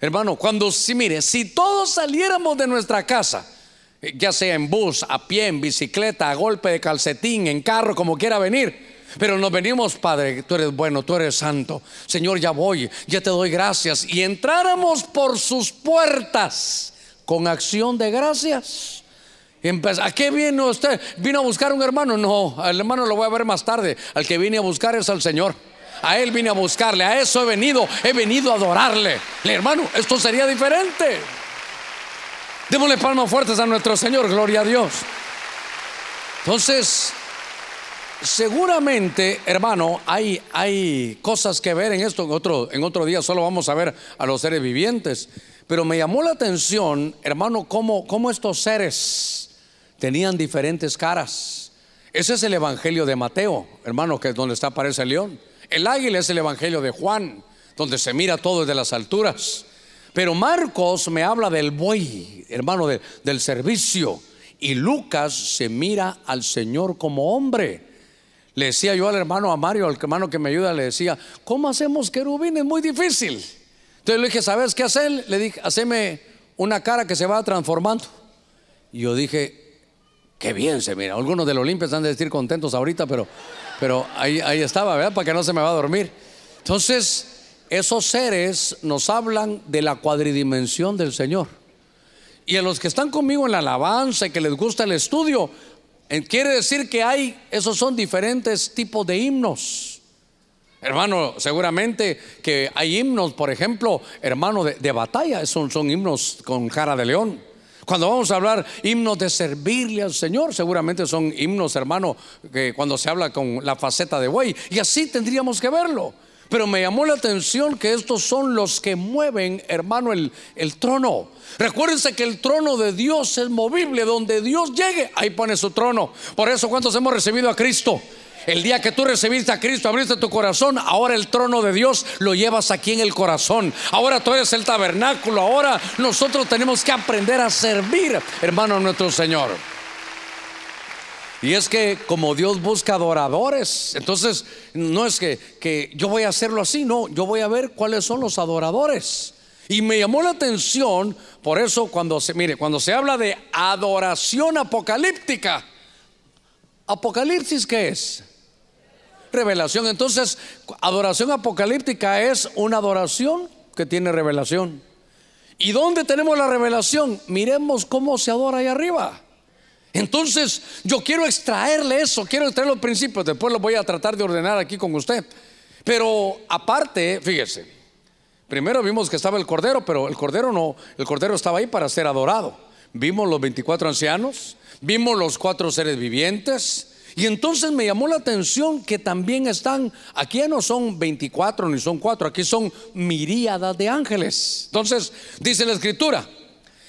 Hermano, cuando si mire, si todos saliéramos de nuestra casa, eh, ya sea en bus, a pie, en bicicleta, a golpe de calcetín, en carro, como quiera venir, pero nos venimos, Padre, tú eres bueno, tú eres santo. Señor, ya voy, ya te doy gracias. Y entráramos por sus puertas con acción de gracias ¿A qué vino usted? ¿Vino a buscar un hermano? No, al hermano lo voy a ver más tarde. Al que vine a buscar es al Señor. A Él vine a buscarle, a eso he venido, he venido a adorarle. hermano, esto sería diferente. Démosle palmas fuertes a nuestro Señor, gloria a Dios. Entonces, seguramente, hermano, hay, hay cosas que ver en esto. En otro, en otro día solo vamos a ver a los seres vivientes. Pero me llamó la atención, hermano, cómo, cómo estos seres tenían diferentes caras. Ese es el Evangelio de Mateo, hermano, que es donde está aparece el león. El águila es el Evangelio de Juan, donde se mira todo desde las alturas. Pero Marcos me habla del buey, hermano, del servicio. Y Lucas se mira al Señor como hombre. Le decía yo al hermano, a Mario, al hermano que me ayuda, le decía, ¿cómo hacemos querubín? Es muy difícil. Entonces le dije, ¿sabes qué hacer? Le dije, haceme una cara que se va transformando. Y yo dije, Qué bien se mira. Algunos del Olimpia están de decir contentos ahorita, pero, pero ahí, estaba, ¿verdad? Para que no se me va a dormir. Entonces, esos seres nos hablan de la cuadridimensión del Señor. Y a los que están conmigo en la alabanza y que les gusta el estudio, eh, quiere decir que hay, esos son diferentes tipos de himnos. Hermano, seguramente que hay himnos, por ejemplo, hermano, de, de batalla, son, son himnos con cara de león. Cuando vamos a hablar himnos de servirle al Señor, seguramente son himnos, hermano, que cuando se habla con la faceta de buey. Y así tendríamos que verlo. Pero me llamó la atención que estos son los que mueven, hermano, el, el, trono. Recuérdense que el trono de Dios es movible. Donde Dios llegue, ahí pone su trono. Por eso, ¿cuántos hemos recibido a Cristo? El día que tú recibiste a Cristo, abriste tu corazón, ahora el trono de Dios lo llevas aquí en el corazón. Ahora tú eres el tabernáculo. Ahora nosotros tenemos que aprender a servir, hermano, nuestro Señor. Y es que como Dios busca adoradores, entonces no es que, que yo voy a hacerlo así, no, yo voy a ver cuáles son los adoradores. Y me llamó la atención, por eso cuando se, mire, cuando se habla de adoración apocalíptica, Apocalipsis, ¿qué es? Revelación. Entonces, adoración apocalíptica es una adoración que tiene revelación. ¿Y dónde tenemos la revelación? Miremos cómo se adora ahí arriba. Entonces, yo quiero extraerle eso, quiero extraer los principios, después lo voy a tratar de ordenar aquí con usted. Pero aparte, fíjese, primero vimos que estaba el cordero, pero el cordero no, el cordero estaba ahí para ser adorado. Vimos los 24 ancianos, vimos los cuatro seres vivientes, y entonces me llamó la atención que también están, aquí no son 24 ni son cuatro, aquí son miríadas de ángeles. Entonces, dice la escritura,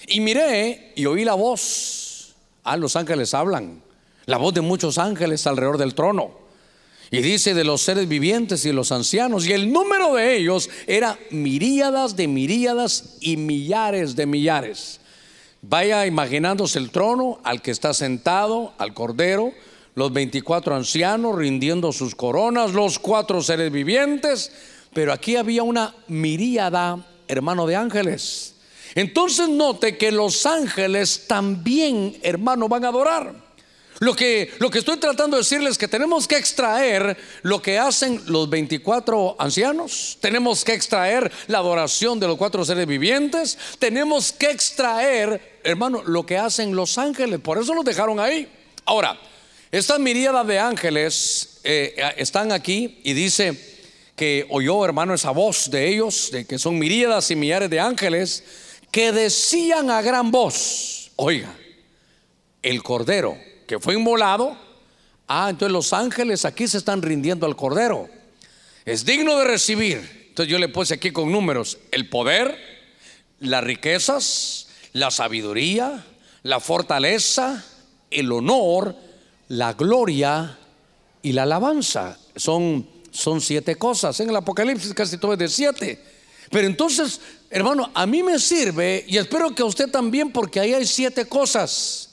y miré y oí la voz. Ah, los ángeles hablan, la voz de muchos ángeles alrededor del trono. Y dice de los seres vivientes y los ancianos, y el número de ellos era miríadas de miríadas y millares de millares. Vaya imaginándose el trono al que está sentado, al cordero, los 24 ancianos rindiendo sus coronas, los cuatro seres vivientes, pero aquí había una miríada, hermano, de ángeles. Entonces note que los ángeles también, hermano, van a adorar. Lo que, lo que estoy tratando de decirles es que tenemos que extraer lo que hacen los 24 ancianos, tenemos que extraer la adoración de los cuatro seres vivientes, tenemos que extraer, hermano, lo que hacen los ángeles, por eso los dejaron ahí. Ahora, esta miríada de ángeles eh, están aquí y dice que oyó, hermano, esa voz de ellos, de que son miríadas y millares de ángeles, que decían a gran voz, oiga, el cordero que fue inmolado, ah, entonces los ángeles aquí se están rindiendo al cordero. Es digno de recibir. Entonces yo le puse aquí con números el poder, las riquezas, la sabiduría, la fortaleza, el honor, la gloria y la alabanza. Son, son siete cosas. En el Apocalipsis casi todo es de siete. Pero entonces, hermano, a mí me sirve y espero que a usted también porque ahí hay siete cosas.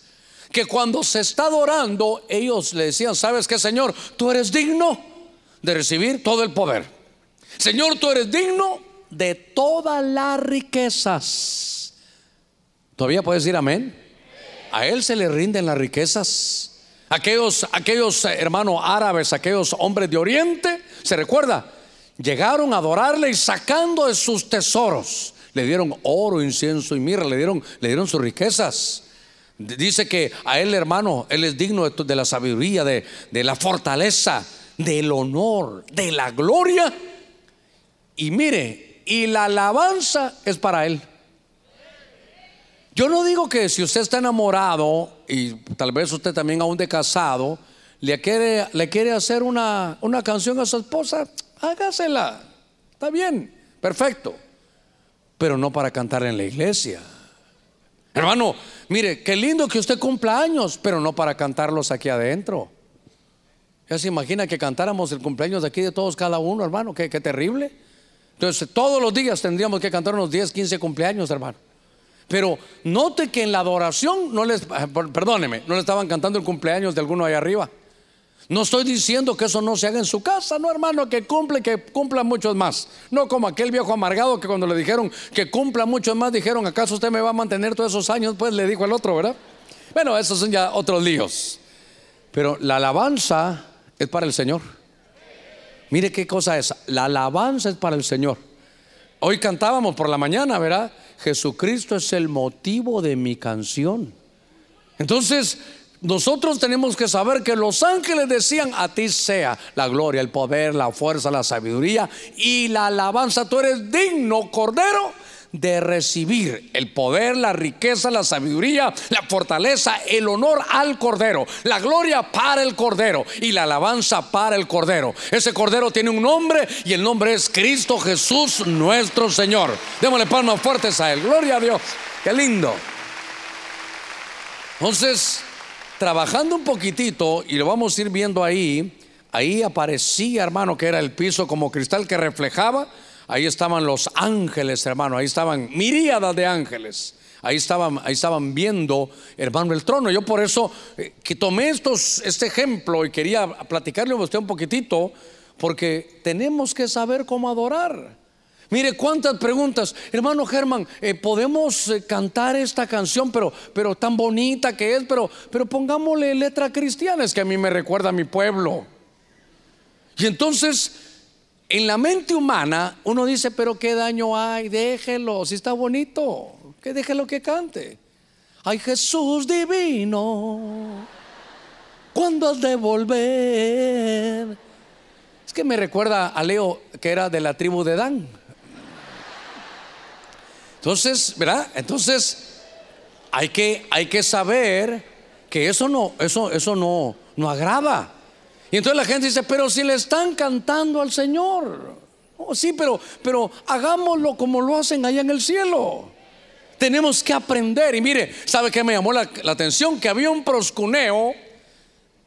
Que cuando se está adorando, ellos le decían, ¿sabes qué, Señor? Tú eres digno de recibir todo el poder. Señor, tú eres digno de todas las riquezas. ¿Todavía puedes decir amén? A Él se le rinden las riquezas. Aquellos, aquellos eh, hermanos árabes, aquellos hombres de Oriente, ¿se recuerda? Llegaron a adorarle y sacando de sus tesoros, le dieron oro, incienso y mirra, le dieron, le dieron sus riquezas. Dice que a él, hermano, él es digno de, la sabiduría, de, de la fortaleza, del honor, de la gloria. Y mire, y la alabanza es para él. Yo no digo que si usted está enamorado y tal vez usted también aún de casado, le quiere, le quiere hacer una, una canción a su esposa, hágasela. Está bien, perfecto. Pero no para cantar en la iglesia. Hermano, mire, qué lindo que usted cumpla años, pero no para cantarlos aquí adentro. Ya se imagina que cantáramos el cumpleaños de aquí de todos cada uno, hermano, qué, qué terrible. Entonces, todos los días tendríamos que cantar unos 10, 15 cumpleaños, hermano. Pero note que en la adoración no les, eh, perdóneme, no le estaban cantando el cumpleaños de alguno ahí arriba. No estoy diciendo que eso no se haga en su casa, no hermano, que cumple, que cumpla muchos más. No como aquel viejo amargado que cuando le dijeron que cumpla muchos más, dijeron, ¿acaso usted me va a mantener todos esos años? Pues le dijo el otro, ¿verdad? Bueno, esos son ya otros líos. Pero la alabanza es para el Señor. Mire qué cosa es. La alabanza es para el Señor. Hoy cantábamos por la mañana, ¿verdad? Jesucristo es el motivo de mi canción. Entonces, nosotros tenemos que saber que los ángeles decían, a ti sea la gloria, el poder, la fuerza, la sabiduría y la alabanza. Tú eres digno, Cordero, de recibir el poder, la riqueza, la sabiduría, la fortaleza, el honor al Cordero, la gloria para el Cordero y la alabanza para el Cordero. Ese Cordero tiene un nombre y el nombre es Cristo Jesús nuestro Señor. Démosle palmas fuertes a Él. Gloria a Dios. Qué lindo. Entonces, trabajando un poquitito y lo vamos a ir viendo ahí, ahí aparecía, hermano, que era el piso como cristal que reflejaba Ahí estaban los ángeles, hermano, ahí estaban miríadas de ángeles. Ahí estaban, ahí estaban viendo, hermano, el trono. Yo por eso eh, que tomé estos, este ejemplo y quería platicarle a usted un poquitito, porque tenemos que saber cómo adorar. Mire cuántas preguntas, hermano Germán, eh, podemos eh, cantar esta canción, pero, pero tan bonita que es, pero, pero pongámosle letra cristiana, es que a mí me recuerda a mi pueblo. Y entonces, en la mente humana, uno dice, pero qué daño hay, déjelo, si está bonito, que déjelo que cante. Ay Jesús divino, ¿cuándo has de volver? Es que me recuerda a Leo, que era de la tribu de Dan. Entonces, ¿verdad? Entonces hay que, hay que saber que eso no, eso, eso no, no agrava. Y entonces la gente dice, pero si le están cantando al Señor. Oh, sí, pero, pero hagámoslo como lo hacen allá en el cielo. Tenemos que aprender. Y mire, ¿sabe qué me llamó la, atención? Que había un proscuneo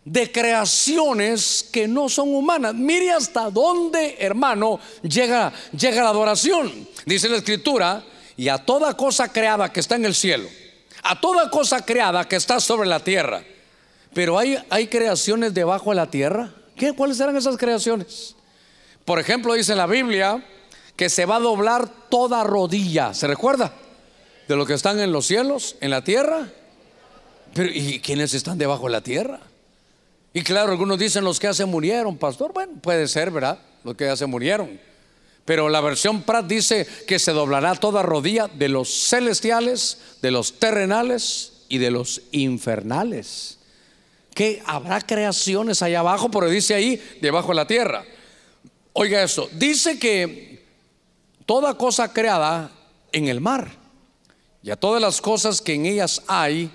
de creaciones que no son humanas. Mire hasta dónde, hermano, llega, llega la adoración. Dice la escritura y a toda cosa creada que está en el cielo, a toda cosa creada que está sobre la tierra. Pero hay, hay creaciones debajo de la tierra. ¿Qué, ¿Cuáles serán esas creaciones? Por ejemplo, dice la Biblia que se va a doblar toda rodilla. ¿Se recuerda? De los que están en los cielos, en la tierra. Pero ¿y quiénes están debajo de la tierra? Y claro, algunos dicen los que ya se murieron, pastor. Bueno, puede ser, ¿verdad? Los que ya se murieron. Pero la versión Prat dice que se doblará toda rodilla de los celestiales, de los terrenales y de los infernales. Que habrá creaciones allá abajo, pero dice ahí, debajo de la tierra. Oiga eso, dice que toda cosa creada en el mar y a todas las cosas que en ellas hay,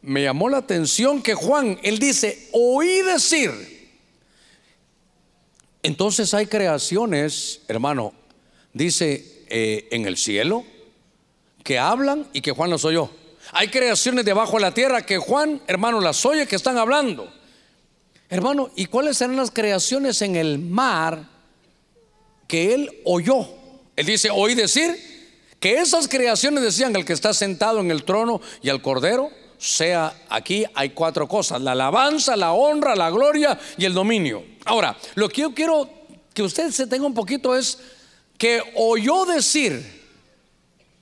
me llamó la atención que Juan, él dice, oí decir, entonces hay creaciones, hermano, dice eh, en el cielo, que hablan y que Juan las oyó. Hay creaciones debajo de la tierra que Juan, hermano, las oye que están hablando. Hermano, ¿y cuáles serán las creaciones en el mar que él oyó? Él dice, oí decir que esas creaciones decían el que está sentado en el trono y al cordero, sea aquí hay cuatro cosas, la alabanza, la honra, la gloria y el dominio. Ahora, lo que yo quiero que usted se tenga un poquito es que oyó decir,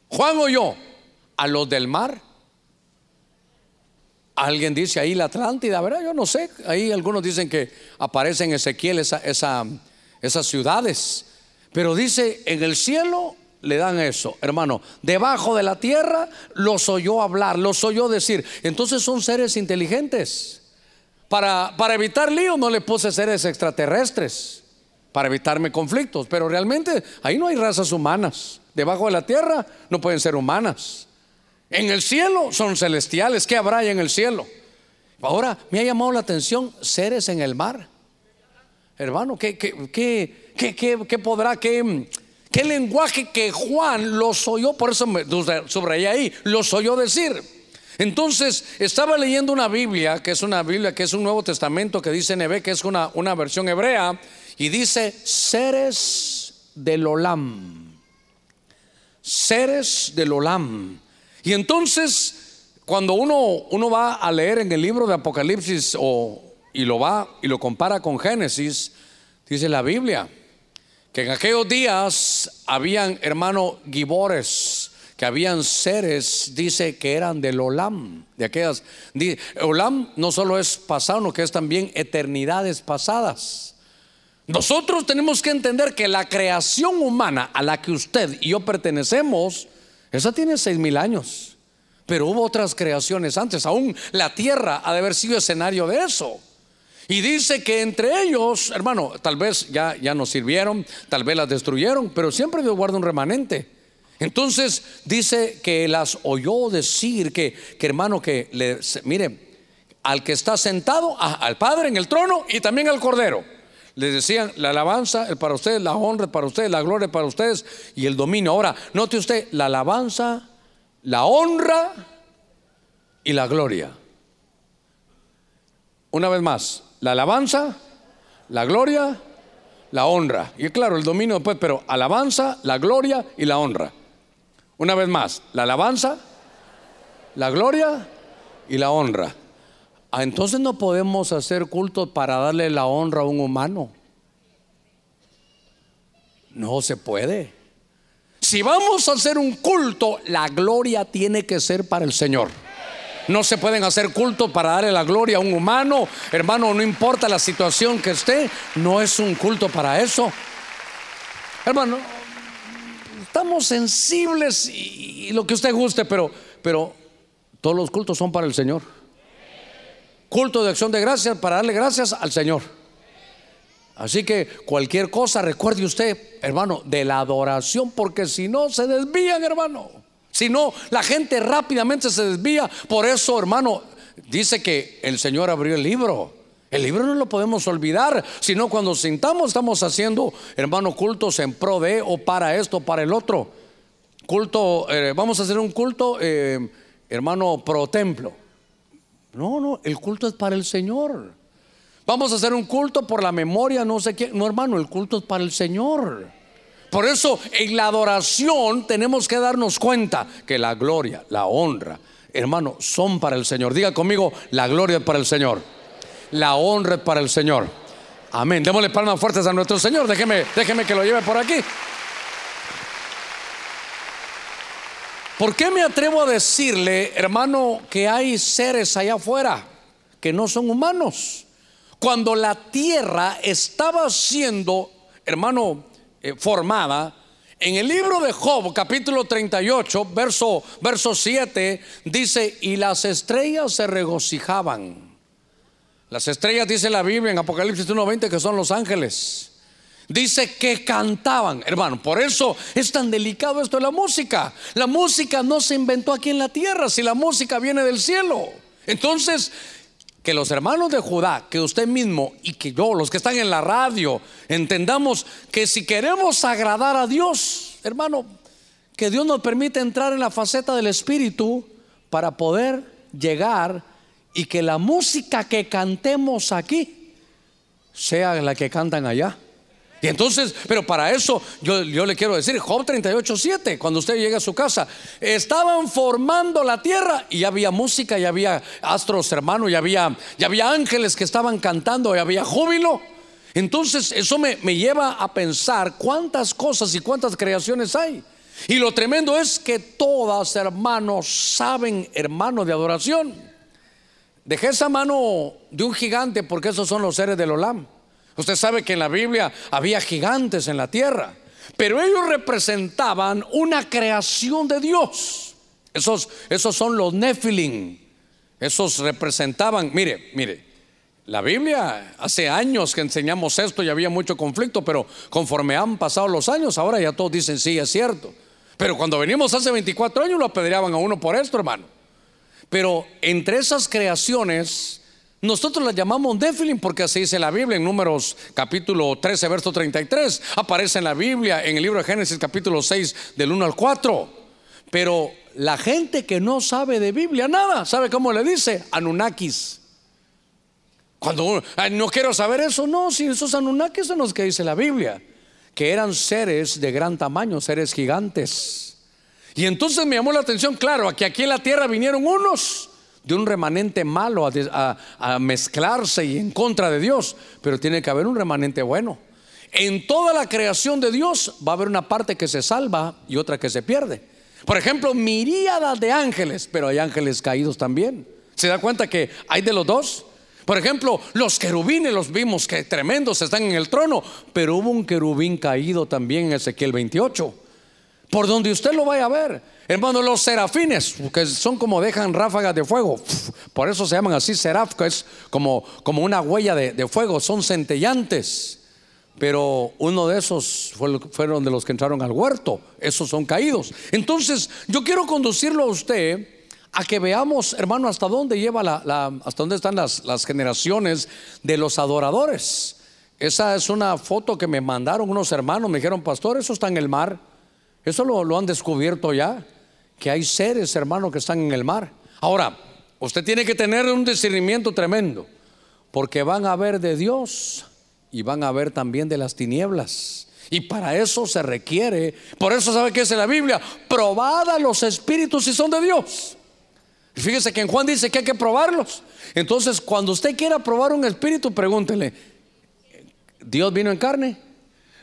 Juan oyó a los del mar. Alguien dice ahí la Atlántida, ¿verdad? Yo no sé. Ahí algunos dicen que aparece en Ezequiel esas ciudades. Pero dice, en el cielo le dan eso, hermano. Debajo de la tierra los oyó hablar, los oyó decir. Entonces son seres inteligentes. Para, para evitar lío no le puse seres extraterrestres, para evitarme conflictos. Pero realmente ahí no hay razas humanas. Debajo de la tierra no pueden ser humanas. En el cielo son celestiales. ¿Qué habrá en el cielo? Ahora me ha llamado la atención seres en el mar. Hermano, ¿qué, qué, qué, qué podrá, qué, Qué lenguaje que Juan los oyó, por eso me subrayé ahí, los oyó decir. Entonces, estaba leyendo una Biblia, que es una Biblia, que es un Nuevo Testamento, que dice Neve, que es una, una versión hebrea, y dice seres del Olam. Seres del Olam. Y entonces, cuando uno, uno va a leer en el libro de Apocalipsis o, y lo va y lo compara con Génesis, dice la Biblia que en aquellos días habían, hermano, gibores, que habían seres, dice que eran del Olam, de aquellas. Olam no solo es pasado, sino que es también eternidades pasadas. Nosotros tenemos que entender que la creación humana a la que usted y yo pertenecemos, esa tiene seis mil años. Pero hubo otras creaciones antes, aún la tierra ha de haber sido escenario de eso. Y dice que entre ellos, hermano, tal vez ya, ya nos sirvieron, tal vez las destruyeron, pero siempre Dios guarda un remanente. Entonces dice que las oyó decir que, que hermano, que le, mire, al que está sentado, al Padre en el trono y también al Cordero. Le decían la alabanza es para ustedes, la honra es para ustedes, la gloria es para ustedes y el dominio. Ahora, note usted, la alabanza, la honra y la gloria. Una vez más, la alabanza, la gloria, la honra. Y claro, el dominio después, pero alabanza, la gloria y la honra. Una vez más, la alabanza, la gloria y la honra. Ah, entonces no podemos hacer culto para darle la honra a un humano. No se puede. Si vamos a hacer un culto, la gloria tiene que ser para el Señor. No se pueden hacer cultos para darle la gloria a un humano. Hermano, no importa la situación que esté, no es un culto para eso. Hermano, estamos sensibles y, lo que usted guste, pero, pero todos los cultos son para el Señor. Culto de acción de gracias para darle gracias al Señor. Así que cualquier cosa, recuerde usted, hermano, de la adoración, porque si no se desvían, hermano. Si no, la gente rápidamente se desvía. Por eso, hermano, dice que el Señor abrió el libro. El libro no lo podemos olvidar, sino cuando sintamos estamos haciendo, hermano, cultos en pro de o para esto, para el otro. Culto, eh, vamos a hacer un culto, eh, hermano, pro templo. No, no, el culto es para el Señor. Vamos a hacer un culto por la memoria, no sé qué. No, hermano, el culto es para el Señor. Por eso en la adoración tenemos que darnos cuenta que la gloria, la honra, hermano, son para el Señor. Diga conmigo, la gloria es para el Señor. La honra es para el Señor. Amén. Démosle palmas fuertes a nuestro Señor. Déjeme, déjeme que lo lleve por aquí. ¿Por qué me atrevo a decirle, hermano, que hay seres allá afuera que no son humanos? cuando la tierra estaba siendo, hermano, eh, formada, en el libro de Job, capítulo 38, verso, verso 7, dice, y las estrellas se regocijaban. Las estrellas, dice la Biblia en Apocalipsis 1.20, que son los ángeles. Dice que cantaban, hermano. Por eso es tan delicado esto de la música. La música no se inventó aquí en la tierra, si la música viene del cielo. Entonces, que los hermanos de Judá, que usted mismo y que yo, los que están en la radio, entendamos que si queremos agradar a Dios, hermano, que Dios nos permite entrar en la faceta del Espíritu para poder llegar y que la música que cantemos aquí sea la que cantan allá. Y entonces, pero para eso yo, le quiero decir, Job 38, 7, cuando usted llega a su casa, estaban formando la tierra y había música, y había astros hermanos, y había, y había ángeles que estaban cantando, y había júbilo. Entonces eso me, me lleva a pensar cuántas cosas y cuántas creaciones hay. Y lo tremendo es que todas, hermanos, saben, hermano, de adoración. Dejé esa mano de un gigante porque esos son los seres del Olam. Usted sabe que en la Biblia había gigantes en la tierra, pero ellos representaban una creación de Dios. Esos, esos son los Nephilim. Esos representaban, mire, mire, la Biblia, hace años que enseñamos esto y había mucho conflicto, pero conforme han pasado los años, ahora ya todos dicen, sí, es cierto. Pero cuando venimos hace 24 años lo apedreaban a uno por esto, hermano. Pero entre esas creaciones nosotros la llamamos Nephilim porque así dice la Biblia en Números capítulo 13, verso 33. Aparece en la Biblia en el libro de Génesis capítulo 6 del 1 al 4. Pero la gente que no sabe de Biblia nada, ¿sabe cómo le dice? Anunnakis. Cuando no quiero saber eso, no, si esos Anunnakis son los que dice la Biblia, que eran seres de gran tamaño, seres gigantes. Y entonces me llamó la atención, claro, que aquí en la tierra vinieron unos de un remanente malo a, mezclarse y en contra de Dios, pero tiene que haber un remanente bueno. En toda la creación de Dios va a haber una parte que se salva y otra que se pierde. Por ejemplo, miríadas de ángeles, pero hay ángeles caídos también. ¿Se da cuenta que hay de los dos? Por ejemplo, los querubines los vimos que tremendos están en el trono, pero hubo un querubín caído también en Ezequiel 28. Por donde usted lo vaya a ver. Hermano, los serafines, que son como dejan ráfagas de fuego. Por eso se llaman así seraf, que es como, como una huella de, fuego. Son centellantes. Pero uno de esos fueron de los que entraron al huerto. Esos son caídos. Entonces, yo quiero conducirlo a usted a que veamos, hermano, hasta dónde lleva la, hasta dónde están las, las generaciones de los adoradores. Esa es una foto que me mandaron unos hermanos, me dijeron, pastor, eso está en el mar. Eso lo, han descubierto ya, que hay seres, hermanos, que están en el mar. Ahora, usted tiene que tener un discernimiento tremendo, porque van a ver de Dios y van a ver también de las tinieblas. Y para eso se requiere, por eso sabe que es la Biblia, probada los espíritus si son de Dios. Fíjese que en Juan dice que hay que probarlos. Entonces, cuando usted quiera probar un espíritu, pregúntele, ¿Dios vino en carne?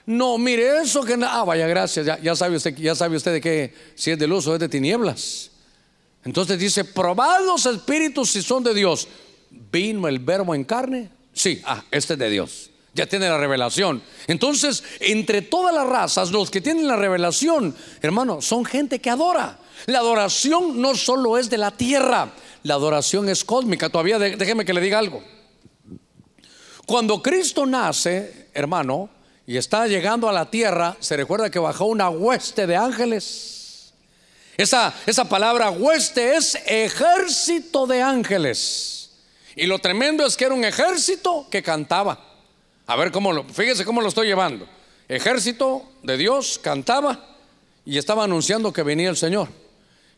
No, mire eso que... Ah, vaya, gracias. Ya, sabe usted, ya sabe usted de qué, si es de luz o es de tinieblas. Entonces dice, probad los espíritus si son de Dios. ¿Vino el verbo en carne? Sí, ah, este es de Dios. Ya tiene la revelación. Entonces, entre todas las razas, los que tienen la revelación, hermano, son gente que adora. La adoración no solo es de la tierra, la adoración es cósmica. Todavía déjeme que le diga algo. Cuando Cristo nace, hermano, y está llegando a la tierra, se recuerda que bajó una hueste de ángeles. Esa, esa palabra hueste es ejército de ángeles. Y lo tremendo es que era un ejército que cantaba. A ver cómo lo, fíjese cómo lo estoy llevando. Ejército de Dios cantaba y estaba anunciando que venía el Señor.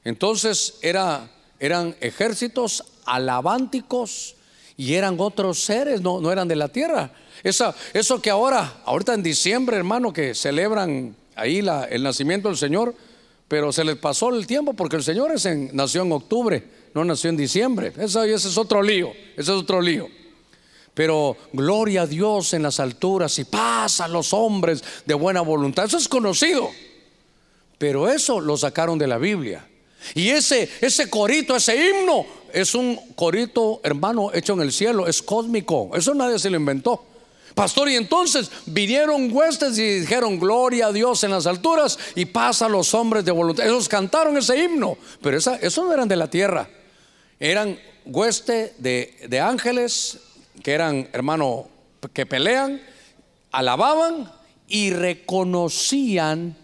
Entonces era, eran ejércitos alabánticos y eran otros seres, no, no eran de la tierra. Esa, eso que ahora, ahorita en diciembre, hermano, que celebran ahí el nacimiento del Señor, pero se les pasó el tiempo porque el Señor nació en octubre, no nació en diciembre. Eso, ese es otro lío, ese es otro lío. Pero gloria a Dios en las alturas y paz a los hombres de buena voluntad. Eso es conocido. Pero eso lo sacaron de la Biblia. Y ese, ese corito, ese himno, es un corito, hermano, hecho en el cielo, es cósmico. Eso nadie se lo inventó. Pastor, y entonces vinieron huestes y dijeron gloria a Dios en las alturas y paz a los hombres de voluntad. Ellos cantaron ese himno, pero esa, esos no eran de la tierra, eran hueste de, de ángeles que eran, hermano, que pelean, alababan y reconocían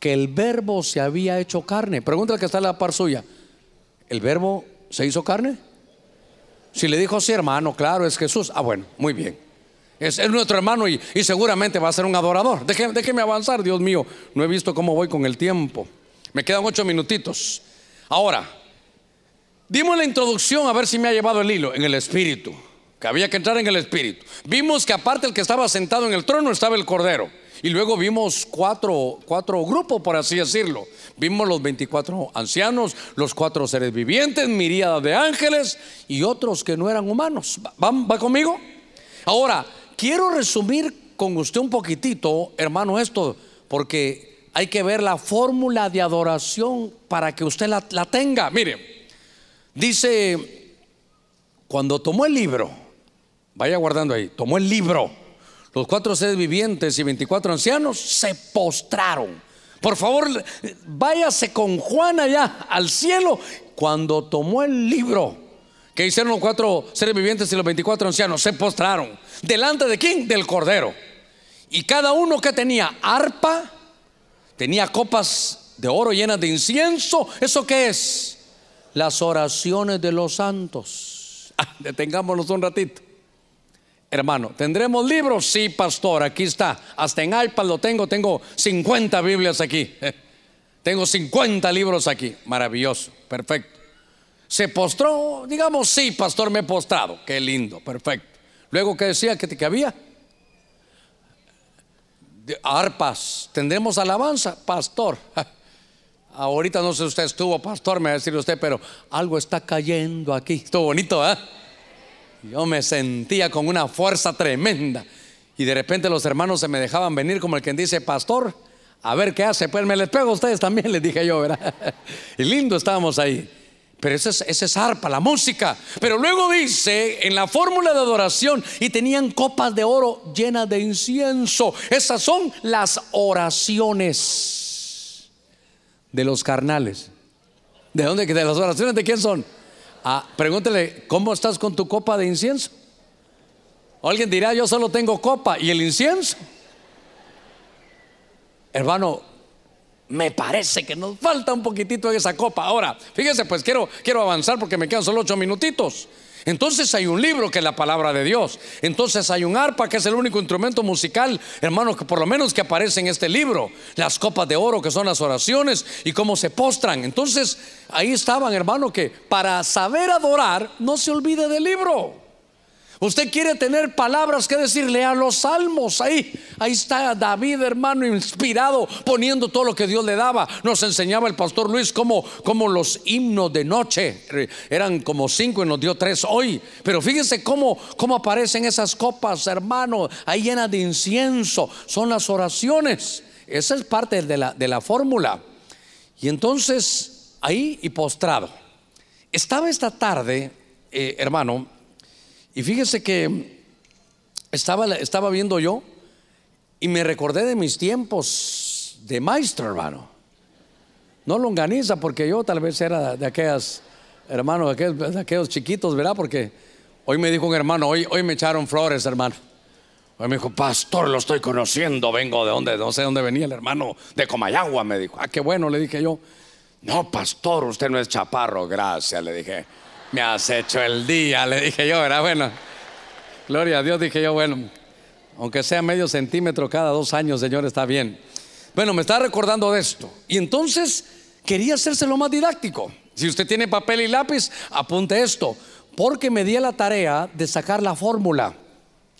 que el verbo se había hecho carne. Pregúntale que está en la par suya. ¿El verbo se hizo carne? Si le dijo sí, hermano, claro, es Jesús. Ah, bueno, muy bien. Es, nuestro hermano y, seguramente va a ser un adorador. Déjeme, avanzar, Dios mío. No he visto cómo voy con el tiempo. Me quedan ocho minutitos. Ahora, dimos la introducción a ver si me ha llevado el hilo en el espíritu. Que había que entrar en el espíritu. Vimos que aparte el que estaba sentado en el trono estaba el cordero. Y luego vimos cuatro, cuatro grupos, por así decirlo. Vimos los 24 ancianos, los cuatro seres vivientes, miríadas de ángeles y otros que no eran humanos. ¿Va, va conmigo? Ahora, quiero resumir con usted un poquitito, hermano, esto, porque hay que ver la fórmula de adoración para que usted la, tenga. Mire, dice, cuando tomó el libro, vaya guardando ahí, tomó el libro, los cuatro seres vivientes y 24 ancianos se postraron. Por favor, váyase con Juan allá al cielo. Cuando tomó el libro, que hicieron los cuatro seres vivientes y los 24 ancianos? Se postraron. ¿Delante de quién? Del Cordero. Y cada uno que tenía arpa, tenía copas de oro llenas de incienso. ¿Eso qué es? Las oraciones de los santos. *laughs* Ah, detengámonos un ratito. Hermano, ¿tendremos libros? Sí, pastor, aquí está. Hasta en iPad lo tengo, tengo 50 Biblias aquí. *laughs* Tengo 50 libros aquí. Maravilloso, perfecto. Se postró, digamos, sí, pastor, me he postrado. Qué lindo, perfecto. Luego, ¿qué decía que, que había? arpas, tendremos alabanza, pastor. *laughs* Ahorita no sé si usted estuvo, pastor, me va a decir usted, pero algo está cayendo aquí. Estuvo bonito, ¿eh? Yo me sentía con una fuerza tremenda. Y de repente los hermanos se me dejaban venir como el quien dice, pastor, a ver qué hace. Pues me les pego a ustedes también, *laughs* les dije yo, ¿verdad? *laughs* Y lindo estábamos ahí. Pero esa es, esa es arpa, la música. Pero luego dice en la fórmula de adoración y tenían copas de oro llenas de incienso. Esas son las oraciones de los carnales. ¿De dónde? ¿De las oraciones de quién son? Ah, pregúntele, ¿cómo estás con tu copa de incienso? alguien dirá, yo solo tengo copa y el incienso. Hermano, me parece que nos falta un poquitito de esa copa. Ahora, fíjese, pues quiero, quiero avanzar porque me quedan solo ocho minutitos. Entonces hay un libro que es la palabra de Dios. Entonces hay un arpa que es el único instrumento musical, hermano, que por lo menos que aparece en este libro. Las copas de oro que son las oraciones y cómo se postran. Entonces ahí estaban, hermano, que para saber adorar no se olvide del libro. Usted quiere tener palabras que decirle a los salmos. Ahí, ahí está David, hermano, inspirado, poniendo todo lo que Dios le daba. Nos enseñaba el pastor Luis cómo, cómo los himnos de noche eran como cinco y nos dio tres hoy. Pero fíjense cómo, cómo aparecen esas copas, hermano, ahí llenas de incienso. Son las oraciones. Esa es parte de la, de la fórmula. Y entonces, ahí y postrado. Estaba esta tarde, eh, hermano, y fíjese que estaba, estaba viendo yo y me recordé de mis tiempos de maestro, hermano. No longaniza, porque yo tal vez era de aquellas, hermano, de aquellos, chiquitos, ¿verdad? Porque hoy me dijo un hermano, hoy, hoy me echaron flores, hermano. Hoy me dijo, pastor, lo estoy conociendo, vengo de donde, no sé dónde venía el hermano, de Comayagua, me dijo. Ah, qué bueno, le dije yo. No, pastor, usted no es chaparro, gracias, le dije. Me has hecho el día, le dije yo, era bueno. Gloria a Dios, dije yo, bueno, aunque sea medio centímetro cada dos años, Señor, está bien. Bueno, me está recordando de esto. Y entonces quería hacérselo más didáctico. Si usted tiene papel y lápiz, apunte esto. Porque me di la tarea de sacar la fórmula.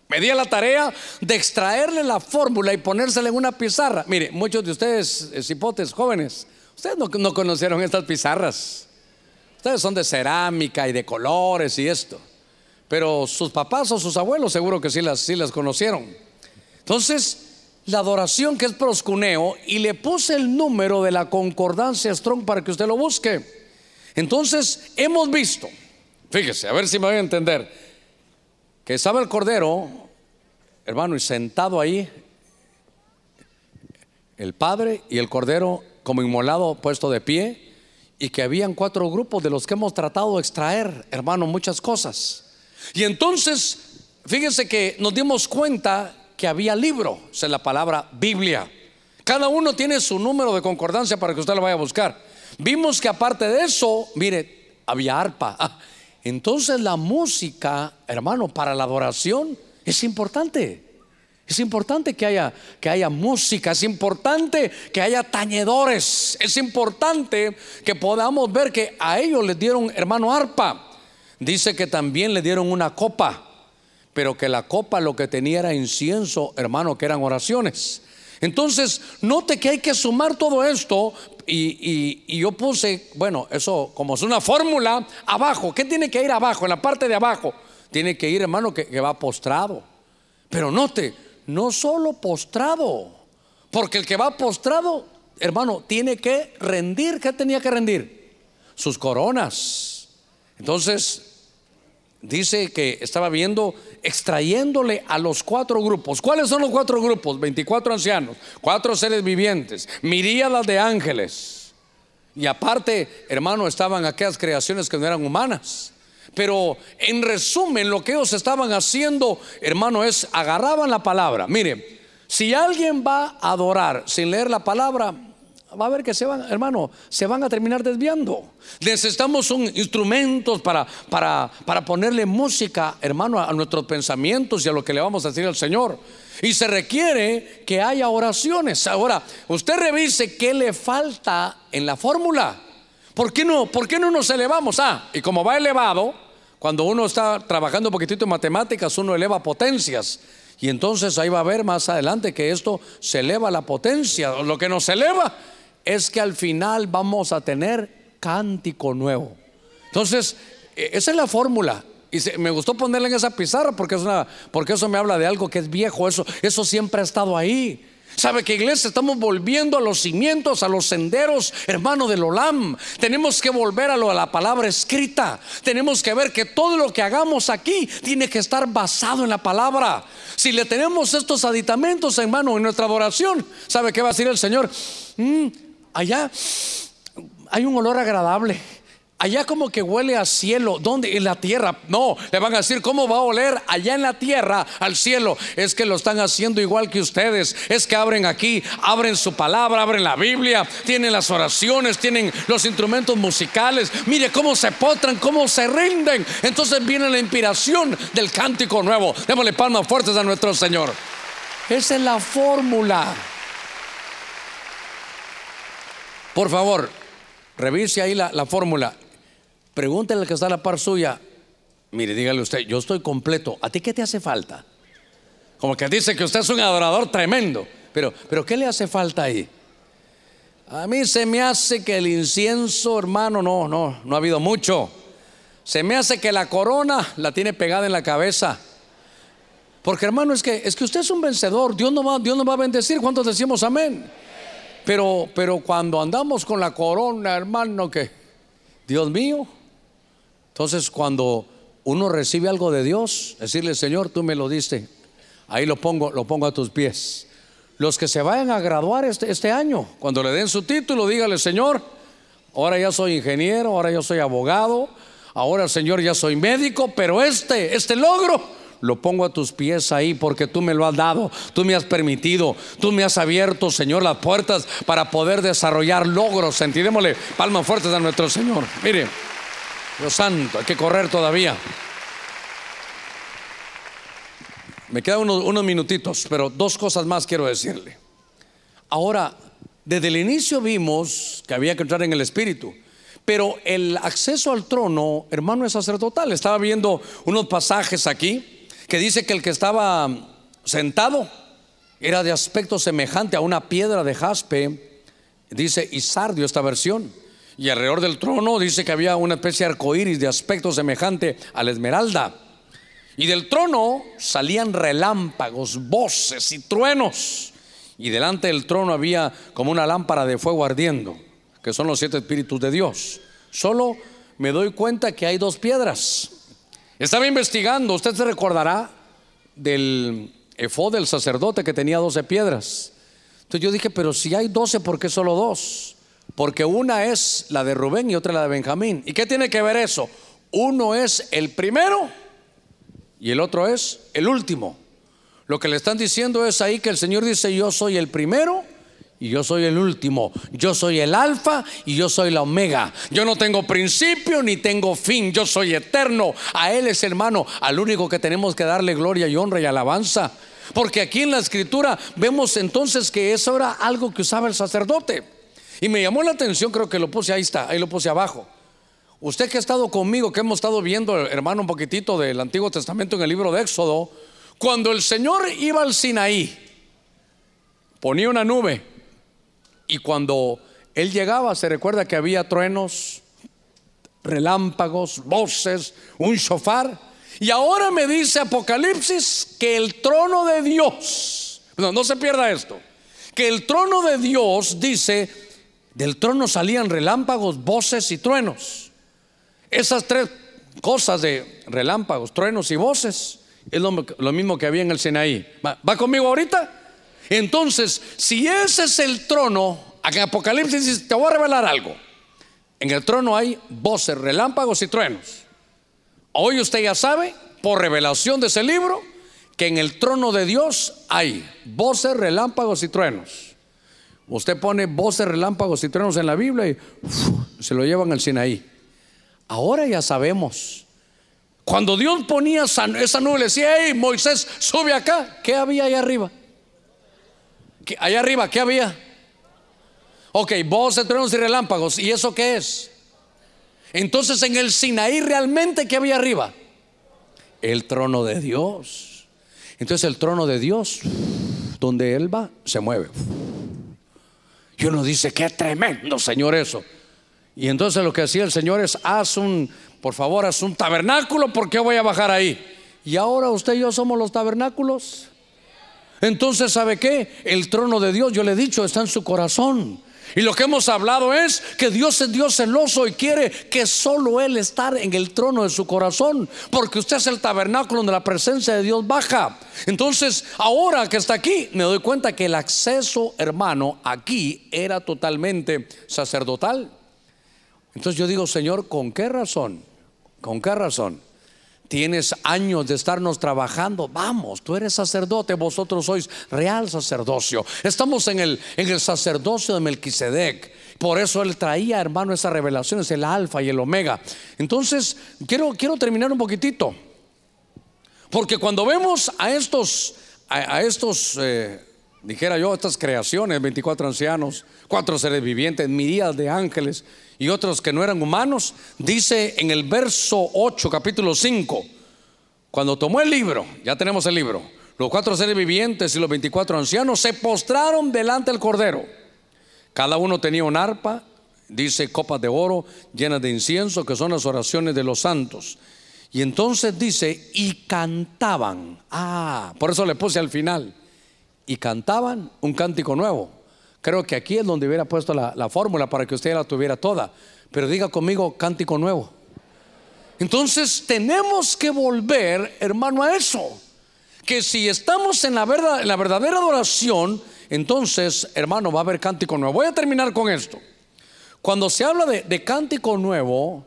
Me di la tarea de extraerle la fórmula y ponérsela en una pizarra. Mire, muchos de ustedes, eh, cipotes jóvenes, ustedes no conocieron estas pizarras. Ustedes son de cerámica y de colores y esto. Pero sus papás o sus abuelos seguro que sí las, sí las conocieron. Entonces, la adoración que es proscuneo y le puse el número de la concordancia Strong para que usted lo busque. Entonces, hemos visto, fíjese, a ver si me voy a entender, que estaba el cordero, hermano, y sentado ahí, el padre y el cordero como inmolado puesto de pie y que habían cuatro grupos de los que hemos tratado de extraer, hermano, muchas cosas. Y entonces, fíjense que nos dimos cuenta que había libro, o la palabra Biblia. Cada uno tiene su número de concordancia para que usted lo vaya a buscar. Vimos que aparte de eso, mire, había arpa. Ah, entonces la música, hermano, para la adoración es importante. Es importante que haya, que haya música, es importante que haya tañedores, es importante que podamos ver que a ellos les dieron, hermano, arpa. Dice que también le dieron una copa, pero que la copa lo que tenía era incienso, hermano, que eran oraciones. Entonces, note que hay que sumar todo esto y, y yo puse, bueno, eso como es una fórmula, abajo, ¿qué tiene que ir abajo? En la parte de abajo, tiene que ir, hermano, que, que va postrado. Pero note, no solo postrado, porque el que va postrado, hermano, tiene que rendir. ¿Qué tenía que rendir? Sus coronas. Entonces, dice que estaba viendo, extrayéndole a los cuatro grupos. ¿Cuáles son los cuatro grupos? 24 ancianos, cuatro seres vivientes, miríadas de ángeles. Y aparte, hermano, estaban aquellas creaciones que no eran humanas. Pero en resumen, lo que ellos estaban haciendo, hermano, es agarraban la palabra. Mire, si alguien va a adorar sin leer la palabra, va a ver que se van, hermano, se van a terminar desviando. Necesitamos un instrumentos para, para, para ponerle música, hermano, a nuestros pensamientos y a lo que le vamos a decir al Señor. Y se requiere que haya oraciones. Ahora, usted revise qué le falta en la fórmula. ¿Por qué no? ¿Por qué no nos elevamos? Ah, y como va elevado, cuando uno está trabajando un poquitito en matemáticas, uno eleva potencias. Y entonces ahí va a ver más adelante que esto se eleva la potencia. Lo que nos eleva es que al final vamos a tener cántico nuevo. Entonces, e, esa es la fórmula. Y me gustó ponerla en esa pizarra porque, es una, porque eso me habla de algo que es viejo. Eso, eso siempre ha estado ahí. ¿Sabe que iglesia estamos volviendo a los cimientos, a los senderos, hermano del Olam? Tenemos que volver a, lo, a la palabra escrita. Tenemos que ver que todo lo que hagamos aquí tiene que estar basado en la palabra. Si le tenemos estos aditamentos, hermano, en nuestra adoración, ¿sabe qué va a decir el Señor? Mm, allá hay un olor agradable. Allá como que huele a cielo. ¿Dónde? En la tierra. No, le van a decir cómo va a oler allá en la tierra al cielo. Es que lo están haciendo igual que ustedes. Es que abren aquí, abren su palabra, abren la Biblia, tienen las oraciones, tienen los instrumentos musicales. Mire cómo se potran, cómo se rinden. Entonces viene la inspiración del cántico nuevo. Démosle palmas fuertes a nuestro Señor. Esa es la fórmula. Por favor, revise ahí la, la fórmula. Pregúntele al que está a la par suya, Mire, dígale usted, yo estoy completo. ¿A ti qué te hace falta? Como que dice que usted es un adorador tremendo. Pero, pero ¿qué le hace falta ahí? A mí se me hace que el incienso, hermano, no, no, no ha habido mucho. Se me hace que la corona la tiene pegada en la cabeza. Porque hermano, es que es que usted es un vencedor. Dios no va, Dios nos va a bendecir. ¿Cuántos decimos amén? Pero, pero cuando andamos con la corona, hermano, que Dios mío. Entonces, cuando uno recibe algo de Dios, decirle, Señor, tú me lo diste. Ahí lo pongo, lo pongo a tus pies. Los que se vayan a graduar este, este año, cuando le den su título, dígale, Señor, ahora ya soy ingeniero, ahora yo soy abogado, ahora Señor ya soy médico, pero este, este logro lo pongo a tus pies ahí porque tú me lo has dado, tú me has permitido, tú me has abierto, Señor, las puertas para poder desarrollar logros. Sentiremosle palmas fuertes a nuestro Señor. Mire, Dios santo, hay que correr todavía. Me quedan unos, minutitos, pero dos cosas más quiero decirle. Ahora, desde el inicio vimos que había que entrar en el Espíritu. Pero el acceso al trono, hermano, es sacerdotal. Estaba viendo unos pasajes aquí que dice que el que estaba sentado era de aspecto semejante a una piedra de jaspe, dice Isardio esta versión. Y alrededor del trono dice que había una especie de arcoíris de aspecto semejante a la esmeralda. Y del trono salían relámpagos, voces y truenos. Y delante del trono había como una lámpara de fuego ardiendo, que son los siete espíritus de Dios. Solo me doy cuenta que hay dos piedras. Estaba investigando, usted se recordará del efod del sacerdote que tenía doce piedras. Entonces yo dije, pero si hay doce, ¿por qué solo dos? Porque una es la de Rubén y otra la de Benjamín. ¿Y qué tiene que ver eso? Uno es el primero y el otro es el último. Lo que le están diciendo es ahí que el Señor dice, yo soy el primero y yo soy el último. Yo soy el alfa y yo soy la omega. Yo no tengo principio ni tengo fin. Yo soy eterno. A Él es hermano, al único que tenemos que darle gloria y honra y alabanza. Porque aquí en la escritura vemos entonces que eso era algo que usaba el sacerdote. Y me llamó la atención, creo que lo puse ahí está, ahí lo puse abajo. Usted que ha estado conmigo, que hemos estado viendo, hermano, un poquitito del Antiguo Testamento en el libro de Éxodo, cuando el Señor iba al Sinaí, ponía una nube y cuando Él llegaba, se recuerda que había truenos, relámpagos, voces, un shofar. Y ahora me dice Apocalipsis que el trono de Dios, no, no se pierda esto, que el trono de Dios dice, del trono salían relámpagos, voces y truenos. Esas tres cosas de relámpagos, truenos y voces es lo, mismo que había en el Sinaí. ¿Va, conmigo ahorita? Entonces, si ese es el trono, en Apocalipsis te voy a revelar algo. En el trono hay voces, relámpagos y truenos. Hoy usted ya sabe, por revelación de ese libro, que en el trono de Dios hay voces, relámpagos y truenos. Usted pone voces, relámpagos y truenos en la Biblia y se lo llevan al Sinaí. Ahora ya sabemos. Cuando Dios ponía esa, nube, le decía, hey, Moisés, sube acá. ¿Qué había ahí arriba? ¿Qué, allá arriba, ¿qué había? Ok, voces, truenos y relámpagos. ¿Y eso qué es? Entonces en el Sinaí realmente, ¿qué había arriba? El trono de Dios. Entonces el trono de Dios, donde Él va, se mueve. Y uno dice, qué tremendo, Señor, eso. Y entonces lo que hacía el Señor es, haz un, por favor, haz un tabernáculo porque voy a bajar ahí. Y ahora usted y yo somos los tabernáculos. Entonces, ¿sabe qué? El trono de Dios, yo le he dicho, está en su corazón. Y lo que hemos hablado es que Dios es Dios celoso y quiere que solo Él estar en el trono de su corazón, porque usted es el tabernáculo donde la presencia de Dios baja. Entonces, ahora que está aquí, me doy cuenta que el acceso, hermano, aquí era totalmente sacerdotal. Entonces yo digo, Señor, ¿con qué razón? ¿Con qué razón? Tienes años de estarnos trabajando. Vamos, tú eres sacerdote, vosotros sois real sacerdocio. Estamos en el, en el sacerdocio de Melquisedec. Por eso él traía, hermano, esa revelación, es el alfa y el omega. Entonces, quiero, quiero terminar un poquitito. Porque cuando vemos a estos, a, estos eh, dijera yo, estas creaciones, 24 ancianos, cuatro seres vivientes, miríadas de ángeles y otros que no eran humanos, dice en el verso 8, capítulo 5, cuando tomó el libro, ya tenemos el libro, los cuatro seres vivientes y los 24 ancianos se postraron delante del Cordero. Cada uno tenía un arpa, dice copas de oro llenas de incienso, que son las oraciones de los santos. Y entonces dice, y cantaban. Ah, por eso le puse al final. Y cantaban un cántico nuevo. Creo que aquí es donde hubiera puesto la, la fórmula para que usted la tuviera toda. Pero diga conmigo, cántico nuevo. Entonces tenemos que volver, hermano, a eso. Que si estamos en la, verdad, en la verdadera adoración, entonces, hermano, va a haber cántico nuevo. Voy a terminar con esto. Cuando se habla de, de cántico nuevo,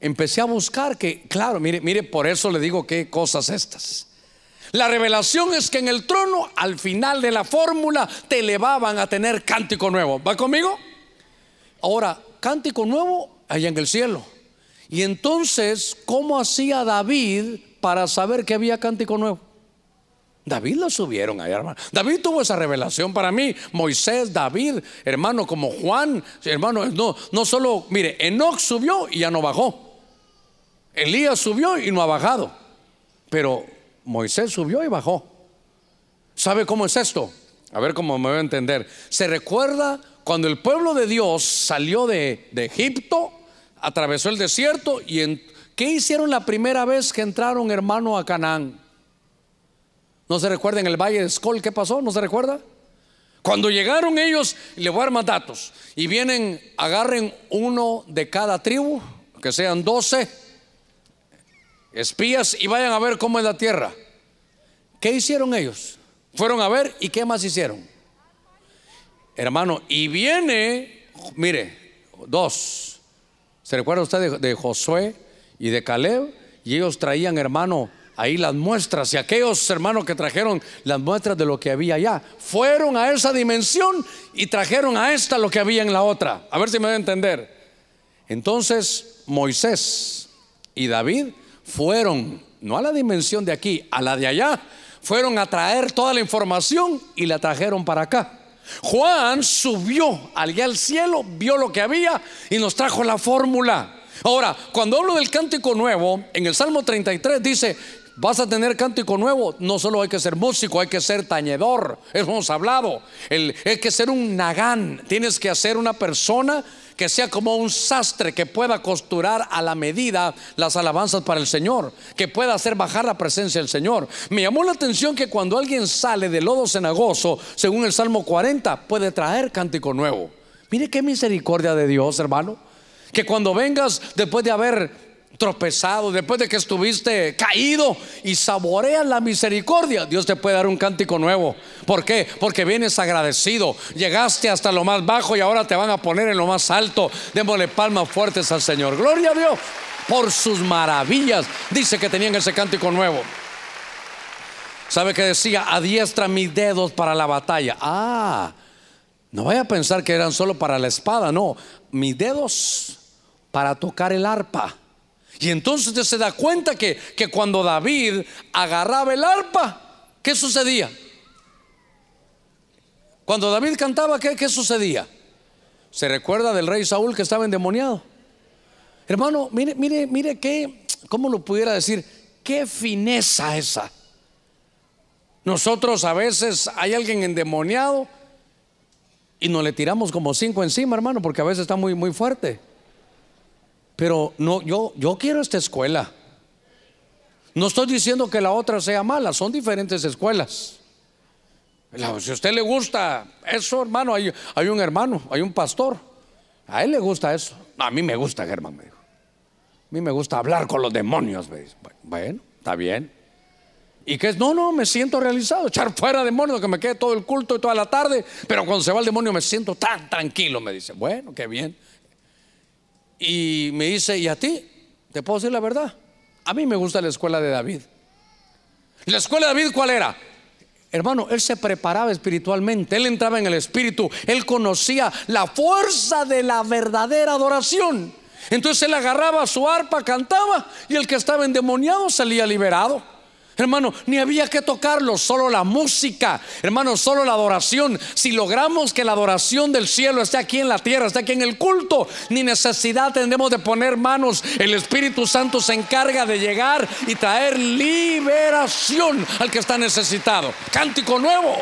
empecé a buscar que, claro, mire, mire, por eso le digo qué cosas estas. La revelación es que en el trono, al final de la fórmula, te elevaban a tener cántico nuevo. ¿Va conmigo? Ahora, cántico nuevo allá en el cielo. Y entonces, ¿cómo hacía David para saber que había cántico nuevo? David lo subieron allá, hermano. David tuvo esa revelación para mí. Moisés, David, hermano, como Juan, hermano, no, no solo, mire, Enoch subió y ya no bajó. Elías subió y no ha bajado. Pero Moisés subió y bajó. ¿Sabe cómo es esto? A ver cómo me voy a entender. Se recuerda cuando el pueblo de Dios salió de, Egipto, atravesó el desierto y en, ¿qué hicieron la primera vez que entraron hermano a Canaán? ¿No se recuerda en el valle de Escol qué pasó? ¿No se recuerda? Cuando llegaron ellos, le voy a dar. Y vienen, agarren uno de cada tribu, que sean doce espías y vayan a ver cómo es la tierra. ¿Qué hicieron ellos? Fueron a ver y qué más hicieron. Hermano, y viene, mire, dos. ¿Se recuerda usted de, Josué y de Caleb? Y ellos traían, hermano, ahí las muestras. Y aquellos hermanos que trajeron las muestras de lo que había allá, fueron a esa dimensión y trajeron a esta lo que había en la otra. A ver si me voy a entender. Entonces, Moisés y David fueron, no a la dimensión de aquí, a la de allá, fueron a traer toda la información y la trajeron para acá. Juan subió allá al cielo, vio lo que había y nos trajo la fórmula. Ahora, cuando hablo del cántico nuevo, en el Salmo 33 dice, vas a tener cántico nuevo, no solo hay que ser músico, hay que ser tañedor, hemos hablado, el, hay que ser un nagán, tienes que ser una persona que sea como un sastre que pueda costurar a la medida las alabanzas para el Señor, que pueda hacer bajar la presencia del Señor. Me llamó la atención que cuando alguien sale de lodo cenagoso, según el Salmo 40, puede traer cántico nuevo. Mire qué misericordia de Dios, hermano. Que cuando vengas después de haber tropezado, después de que estuviste caído y saboreas la misericordia, Dios te puede dar un cántico nuevo. ¿Por qué? Porque vienes agradecido. Llegaste hasta lo más bajo y ahora te van a poner en lo más alto. Démosle palmas fuertes al Señor. Gloria a Dios por sus maravillas. Dice que tenían ese cántico nuevo. ¿Sabe que decía? Adiestra mis dedos para la batalla. Ah, no vaya a pensar que eran solo para la espada, no. Mis dedos para tocar el arpa. Y entonces usted se da cuenta que, que cuando David agarraba el arpa, ¿qué sucedía? Cuando David cantaba, ¿qué, ¿qué, sucedía? ¿Se recuerda del rey Saúl que estaba endemoniado? Hermano, mire, mire, mire qué, ¿cómo lo pudiera decir? Qué fineza esa. Nosotros a veces hay alguien endemoniado y nos le tiramos como cinco encima, hermano, porque a veces está muy, muy fuerte. Pero no, yo, yo quiero esta escuela. No estoy diciendo que la otra sea mala, son diferentes escuelas. Si a usted le gusta eso, hermano, hay, hay un hermano, hay un pastor. A él le gusta eso. a mí me gusta, Germán, me dijo. A mí me gusta hablar con los demonios. Bueno, está bien. ¿Y qué es? No, no, me siento realizado. Echar fuera demonios, que me quede todo el culto y toda la tarde. Pero cuando se va el demonio me siento tan tranquilo. Me dice, bueno, qué bien. Y me dice, ¿y a ti? ¿Te puedo decir la verdad? A mí me gusta la escuela de David. ¿La escuela de David cuál era? Hermano, él se preparaba espiritualmente, él entraba en el espíritu, él conocía la fuerza de la verdadera adoración. Entonces él agarraba su arpa, cantaba y el que estaba endemoniado salía liberado. Hermano, ni había que tocarlo, solo la música, hermano, solo la adoración. Si logramos que la adoración del cielo esté aquí en la tierra, esté aquí en el culto, ni necesidad tendremos de poner manos. El Espíritu Santo se encarga de llegar y traer liberación al que está necesitado. Cántico nuevo.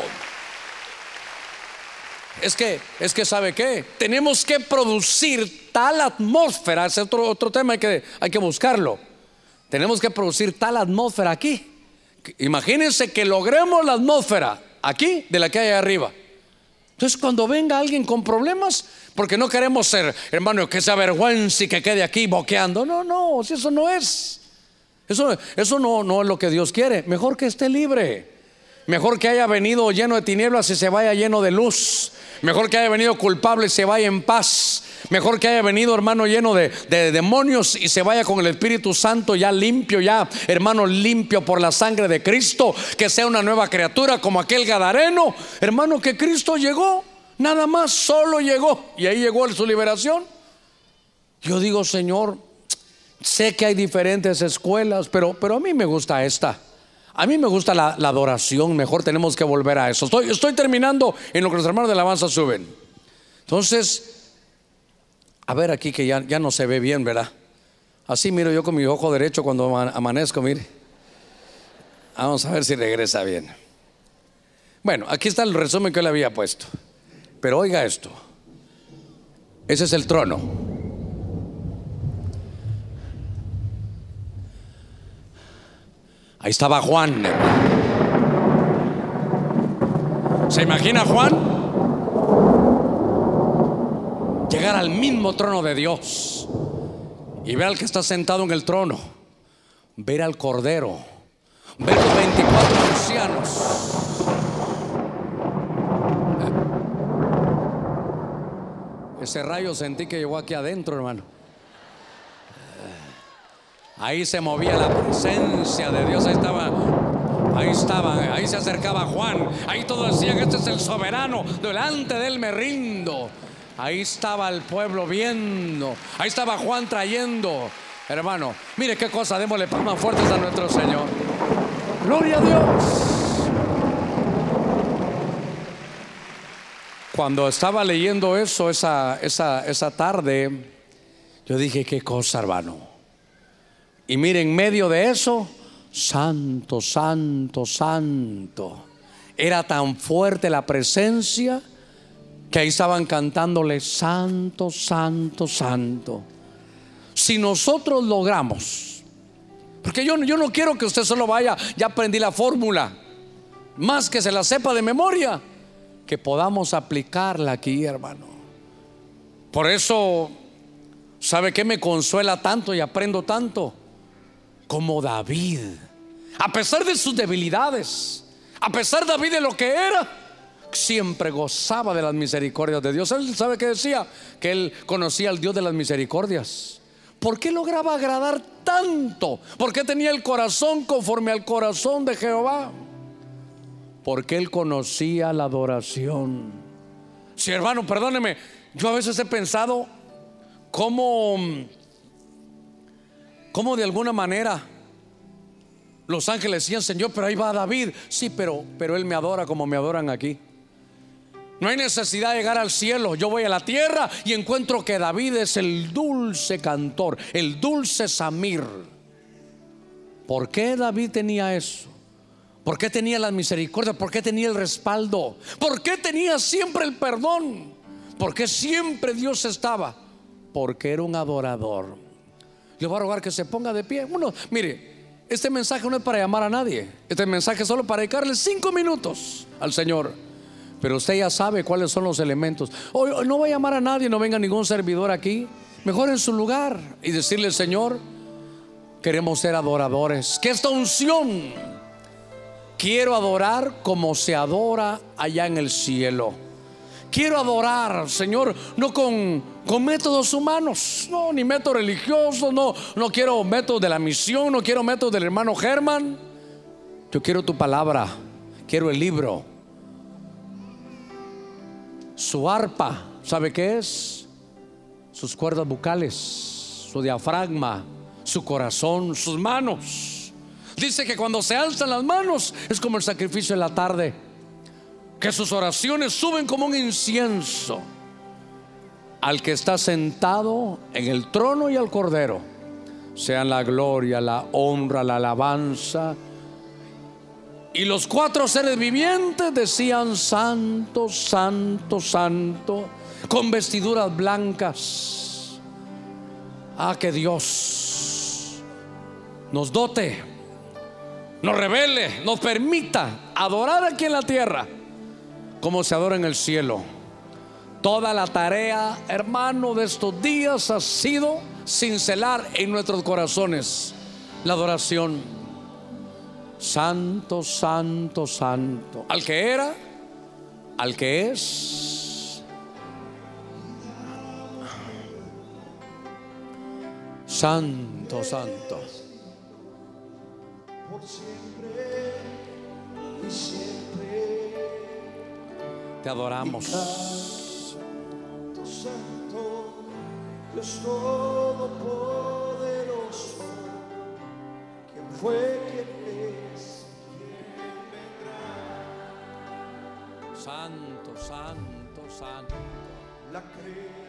Es que, es que, ¿sabe qué? Tenemos que producir tal atmósfera, es otro, otro tema, hay que, hay que buscarlo. Tenemos que producir tal atmósfera aquí Imagínense que logremos la atmósfera aquí de la que hay arriba. Entonces, cuando venga alguien con problemas, porque no queremos ser, hermano, que se avergüence y que quede aquí boqueando. No, no, si eso no es. Eso, eso no, no es lo que Dios quiere. Mejor que esté libre. Mejor que haya venido lleno de tinieblas y se vaya lleno de luz. Mejor que haya venido culpable y se vaya en paz. Mejor que haya venido, hermano, lleno de, demonios y se vaya con el Espíritu Santo ya limpio, ya, hermano, limpio por la sangre de Cristo. Que sea una nueva criatura como aquel Gadareno. Hermano, que Cristo llegó. Nada más, solo llegó. Y ahí llegó su liberación. Yo digo, Señor, sé que hay diferentes escuelas, pero, pero a mí me gusta esta. A mí me gusta la, adoración, mejor tenemos que volver a eso. Estoy, terminando en lo que los hermanos de la alabanza suben. Entonces, a ver aquí que ya, ya no se ve bien, ¿verdad? Así miro yo con mi ojo derecho cuando amanezco, mire. Vamos a ver si regresa bien. Bueno, aquí está el resumen que le había puesto. Pero oiga esto. Ese es el trono. Ahí estaba Juan. ¿Se imagina Juan? Llegar al mismo trono de Dios y ver al que está sentado en el trono, ver al Cordero, ver los 24 ancianos. Ese rayo sentí que llegó aquí adentro, hermano. Ahí se movía la presencia de Dios. Ahí estaba. Ahí estaba, ahí se acercaba Juan. Ahí todos decían, este es el soberano. Delante de él me rindo. Ahí estaba el pueblo viendo. Ahí estaba Juan trayendo. Hermano, mire qué cosa. Démosle palmas fuertes a nuestro Señor. Gloria a Dios. Cuando estaba leyendo eso esa, esa, esa tarde, yo dije, qué cosa, hermano. Y mire, en medio de eso, santo, santo, santo. Era tan fuerte la presencia que ahí estaban cantándole, santo, santo, santo. Si nosotros logramos, porque yo, yo no quiero que usted solo vaya, ya aprendí la fórmula, más que se la sepa de memoria, que podamos aplicarla aquí, hermano. Por eso, ¿sabe qué me consuela tanto y aprendo tanto? Como David. A pesar de sus debilidades, a pesar David de lo que era, siempre gozaba de las misericordias de Dios. Él sabe que decía que él conocía al Dios de las misericordias. ¿Por qué lograba agradar tanto? ¿Por qué tenía el corazón conforme al corazón de Jehová? Porque él conocía la adoración. Si hermano, perdóneme, yo a veces he pensado cómo cómo de alguna manera los ángeles decían, Señor, pero ahí va David. Sí, pero, pero él me adora como me adoran aquí. No hay necesidad de llegar al cielo. Yo voy a la tierra y encuentro que David es el dulce cantor, el dulce Samir. ¿Por qué David tenía eso? ¿Por qué tenía la misericordia? ¿Por qué tenía el respaldo? ¿Por qué tenía siempre el perdón? ¿Por qué siempre Dios estaba? Porque era un adorador. Le voy a rogar que se ponga de pie. Mire, este mensaje no es para llamar a nadie. Este mensaje es solo para dedicarle cinco minutos al Señor. Pero usted ya sabe cuáles son los elementos. Hoy no voy a llamar a nadie, no venga ningún servidor aquí. Mejor en su lugar y decirle, Señor, queremos ser adoradores. Que esta unción quiero adorar como se adora allá en el cielo. Quiero adorar, Señor, no con, con métodos humanos, no, ni métodos religiosos, no, no quiero métodos de la misión, no quiero métodos del hermano Germán. Yo quiero tu palabra, quiero el libro. Su arpa, ¿sabe qué es? Sus cuerdas bucales, su diafragma, su corazón, sus manos. Dice que cuando se alzan las manos es como el sacrificio de la tarde, que sus oraciones suben como un incienso al que está sentado en el trono y al cordero. Sean la gloria, la honra, la alabanza. Y los cuatro seres vivientes decían, santo, santo, santo, con vestiduras blancas. Ah, que Dios nos dote nos revele, nos permita adorar aquí en la tierra como se adora en el cielo. Toda la tarea, hermano, de estos días ha sido cincelar en nuestros corazones la adoración. Santo, santo, santo. Al que era, al que es. Santo, santo Te adoramos. Santo, Santo, Dios Todopoderoso, quien fue, quien es, quien vendrá. Santo, Santo, Santo. La creación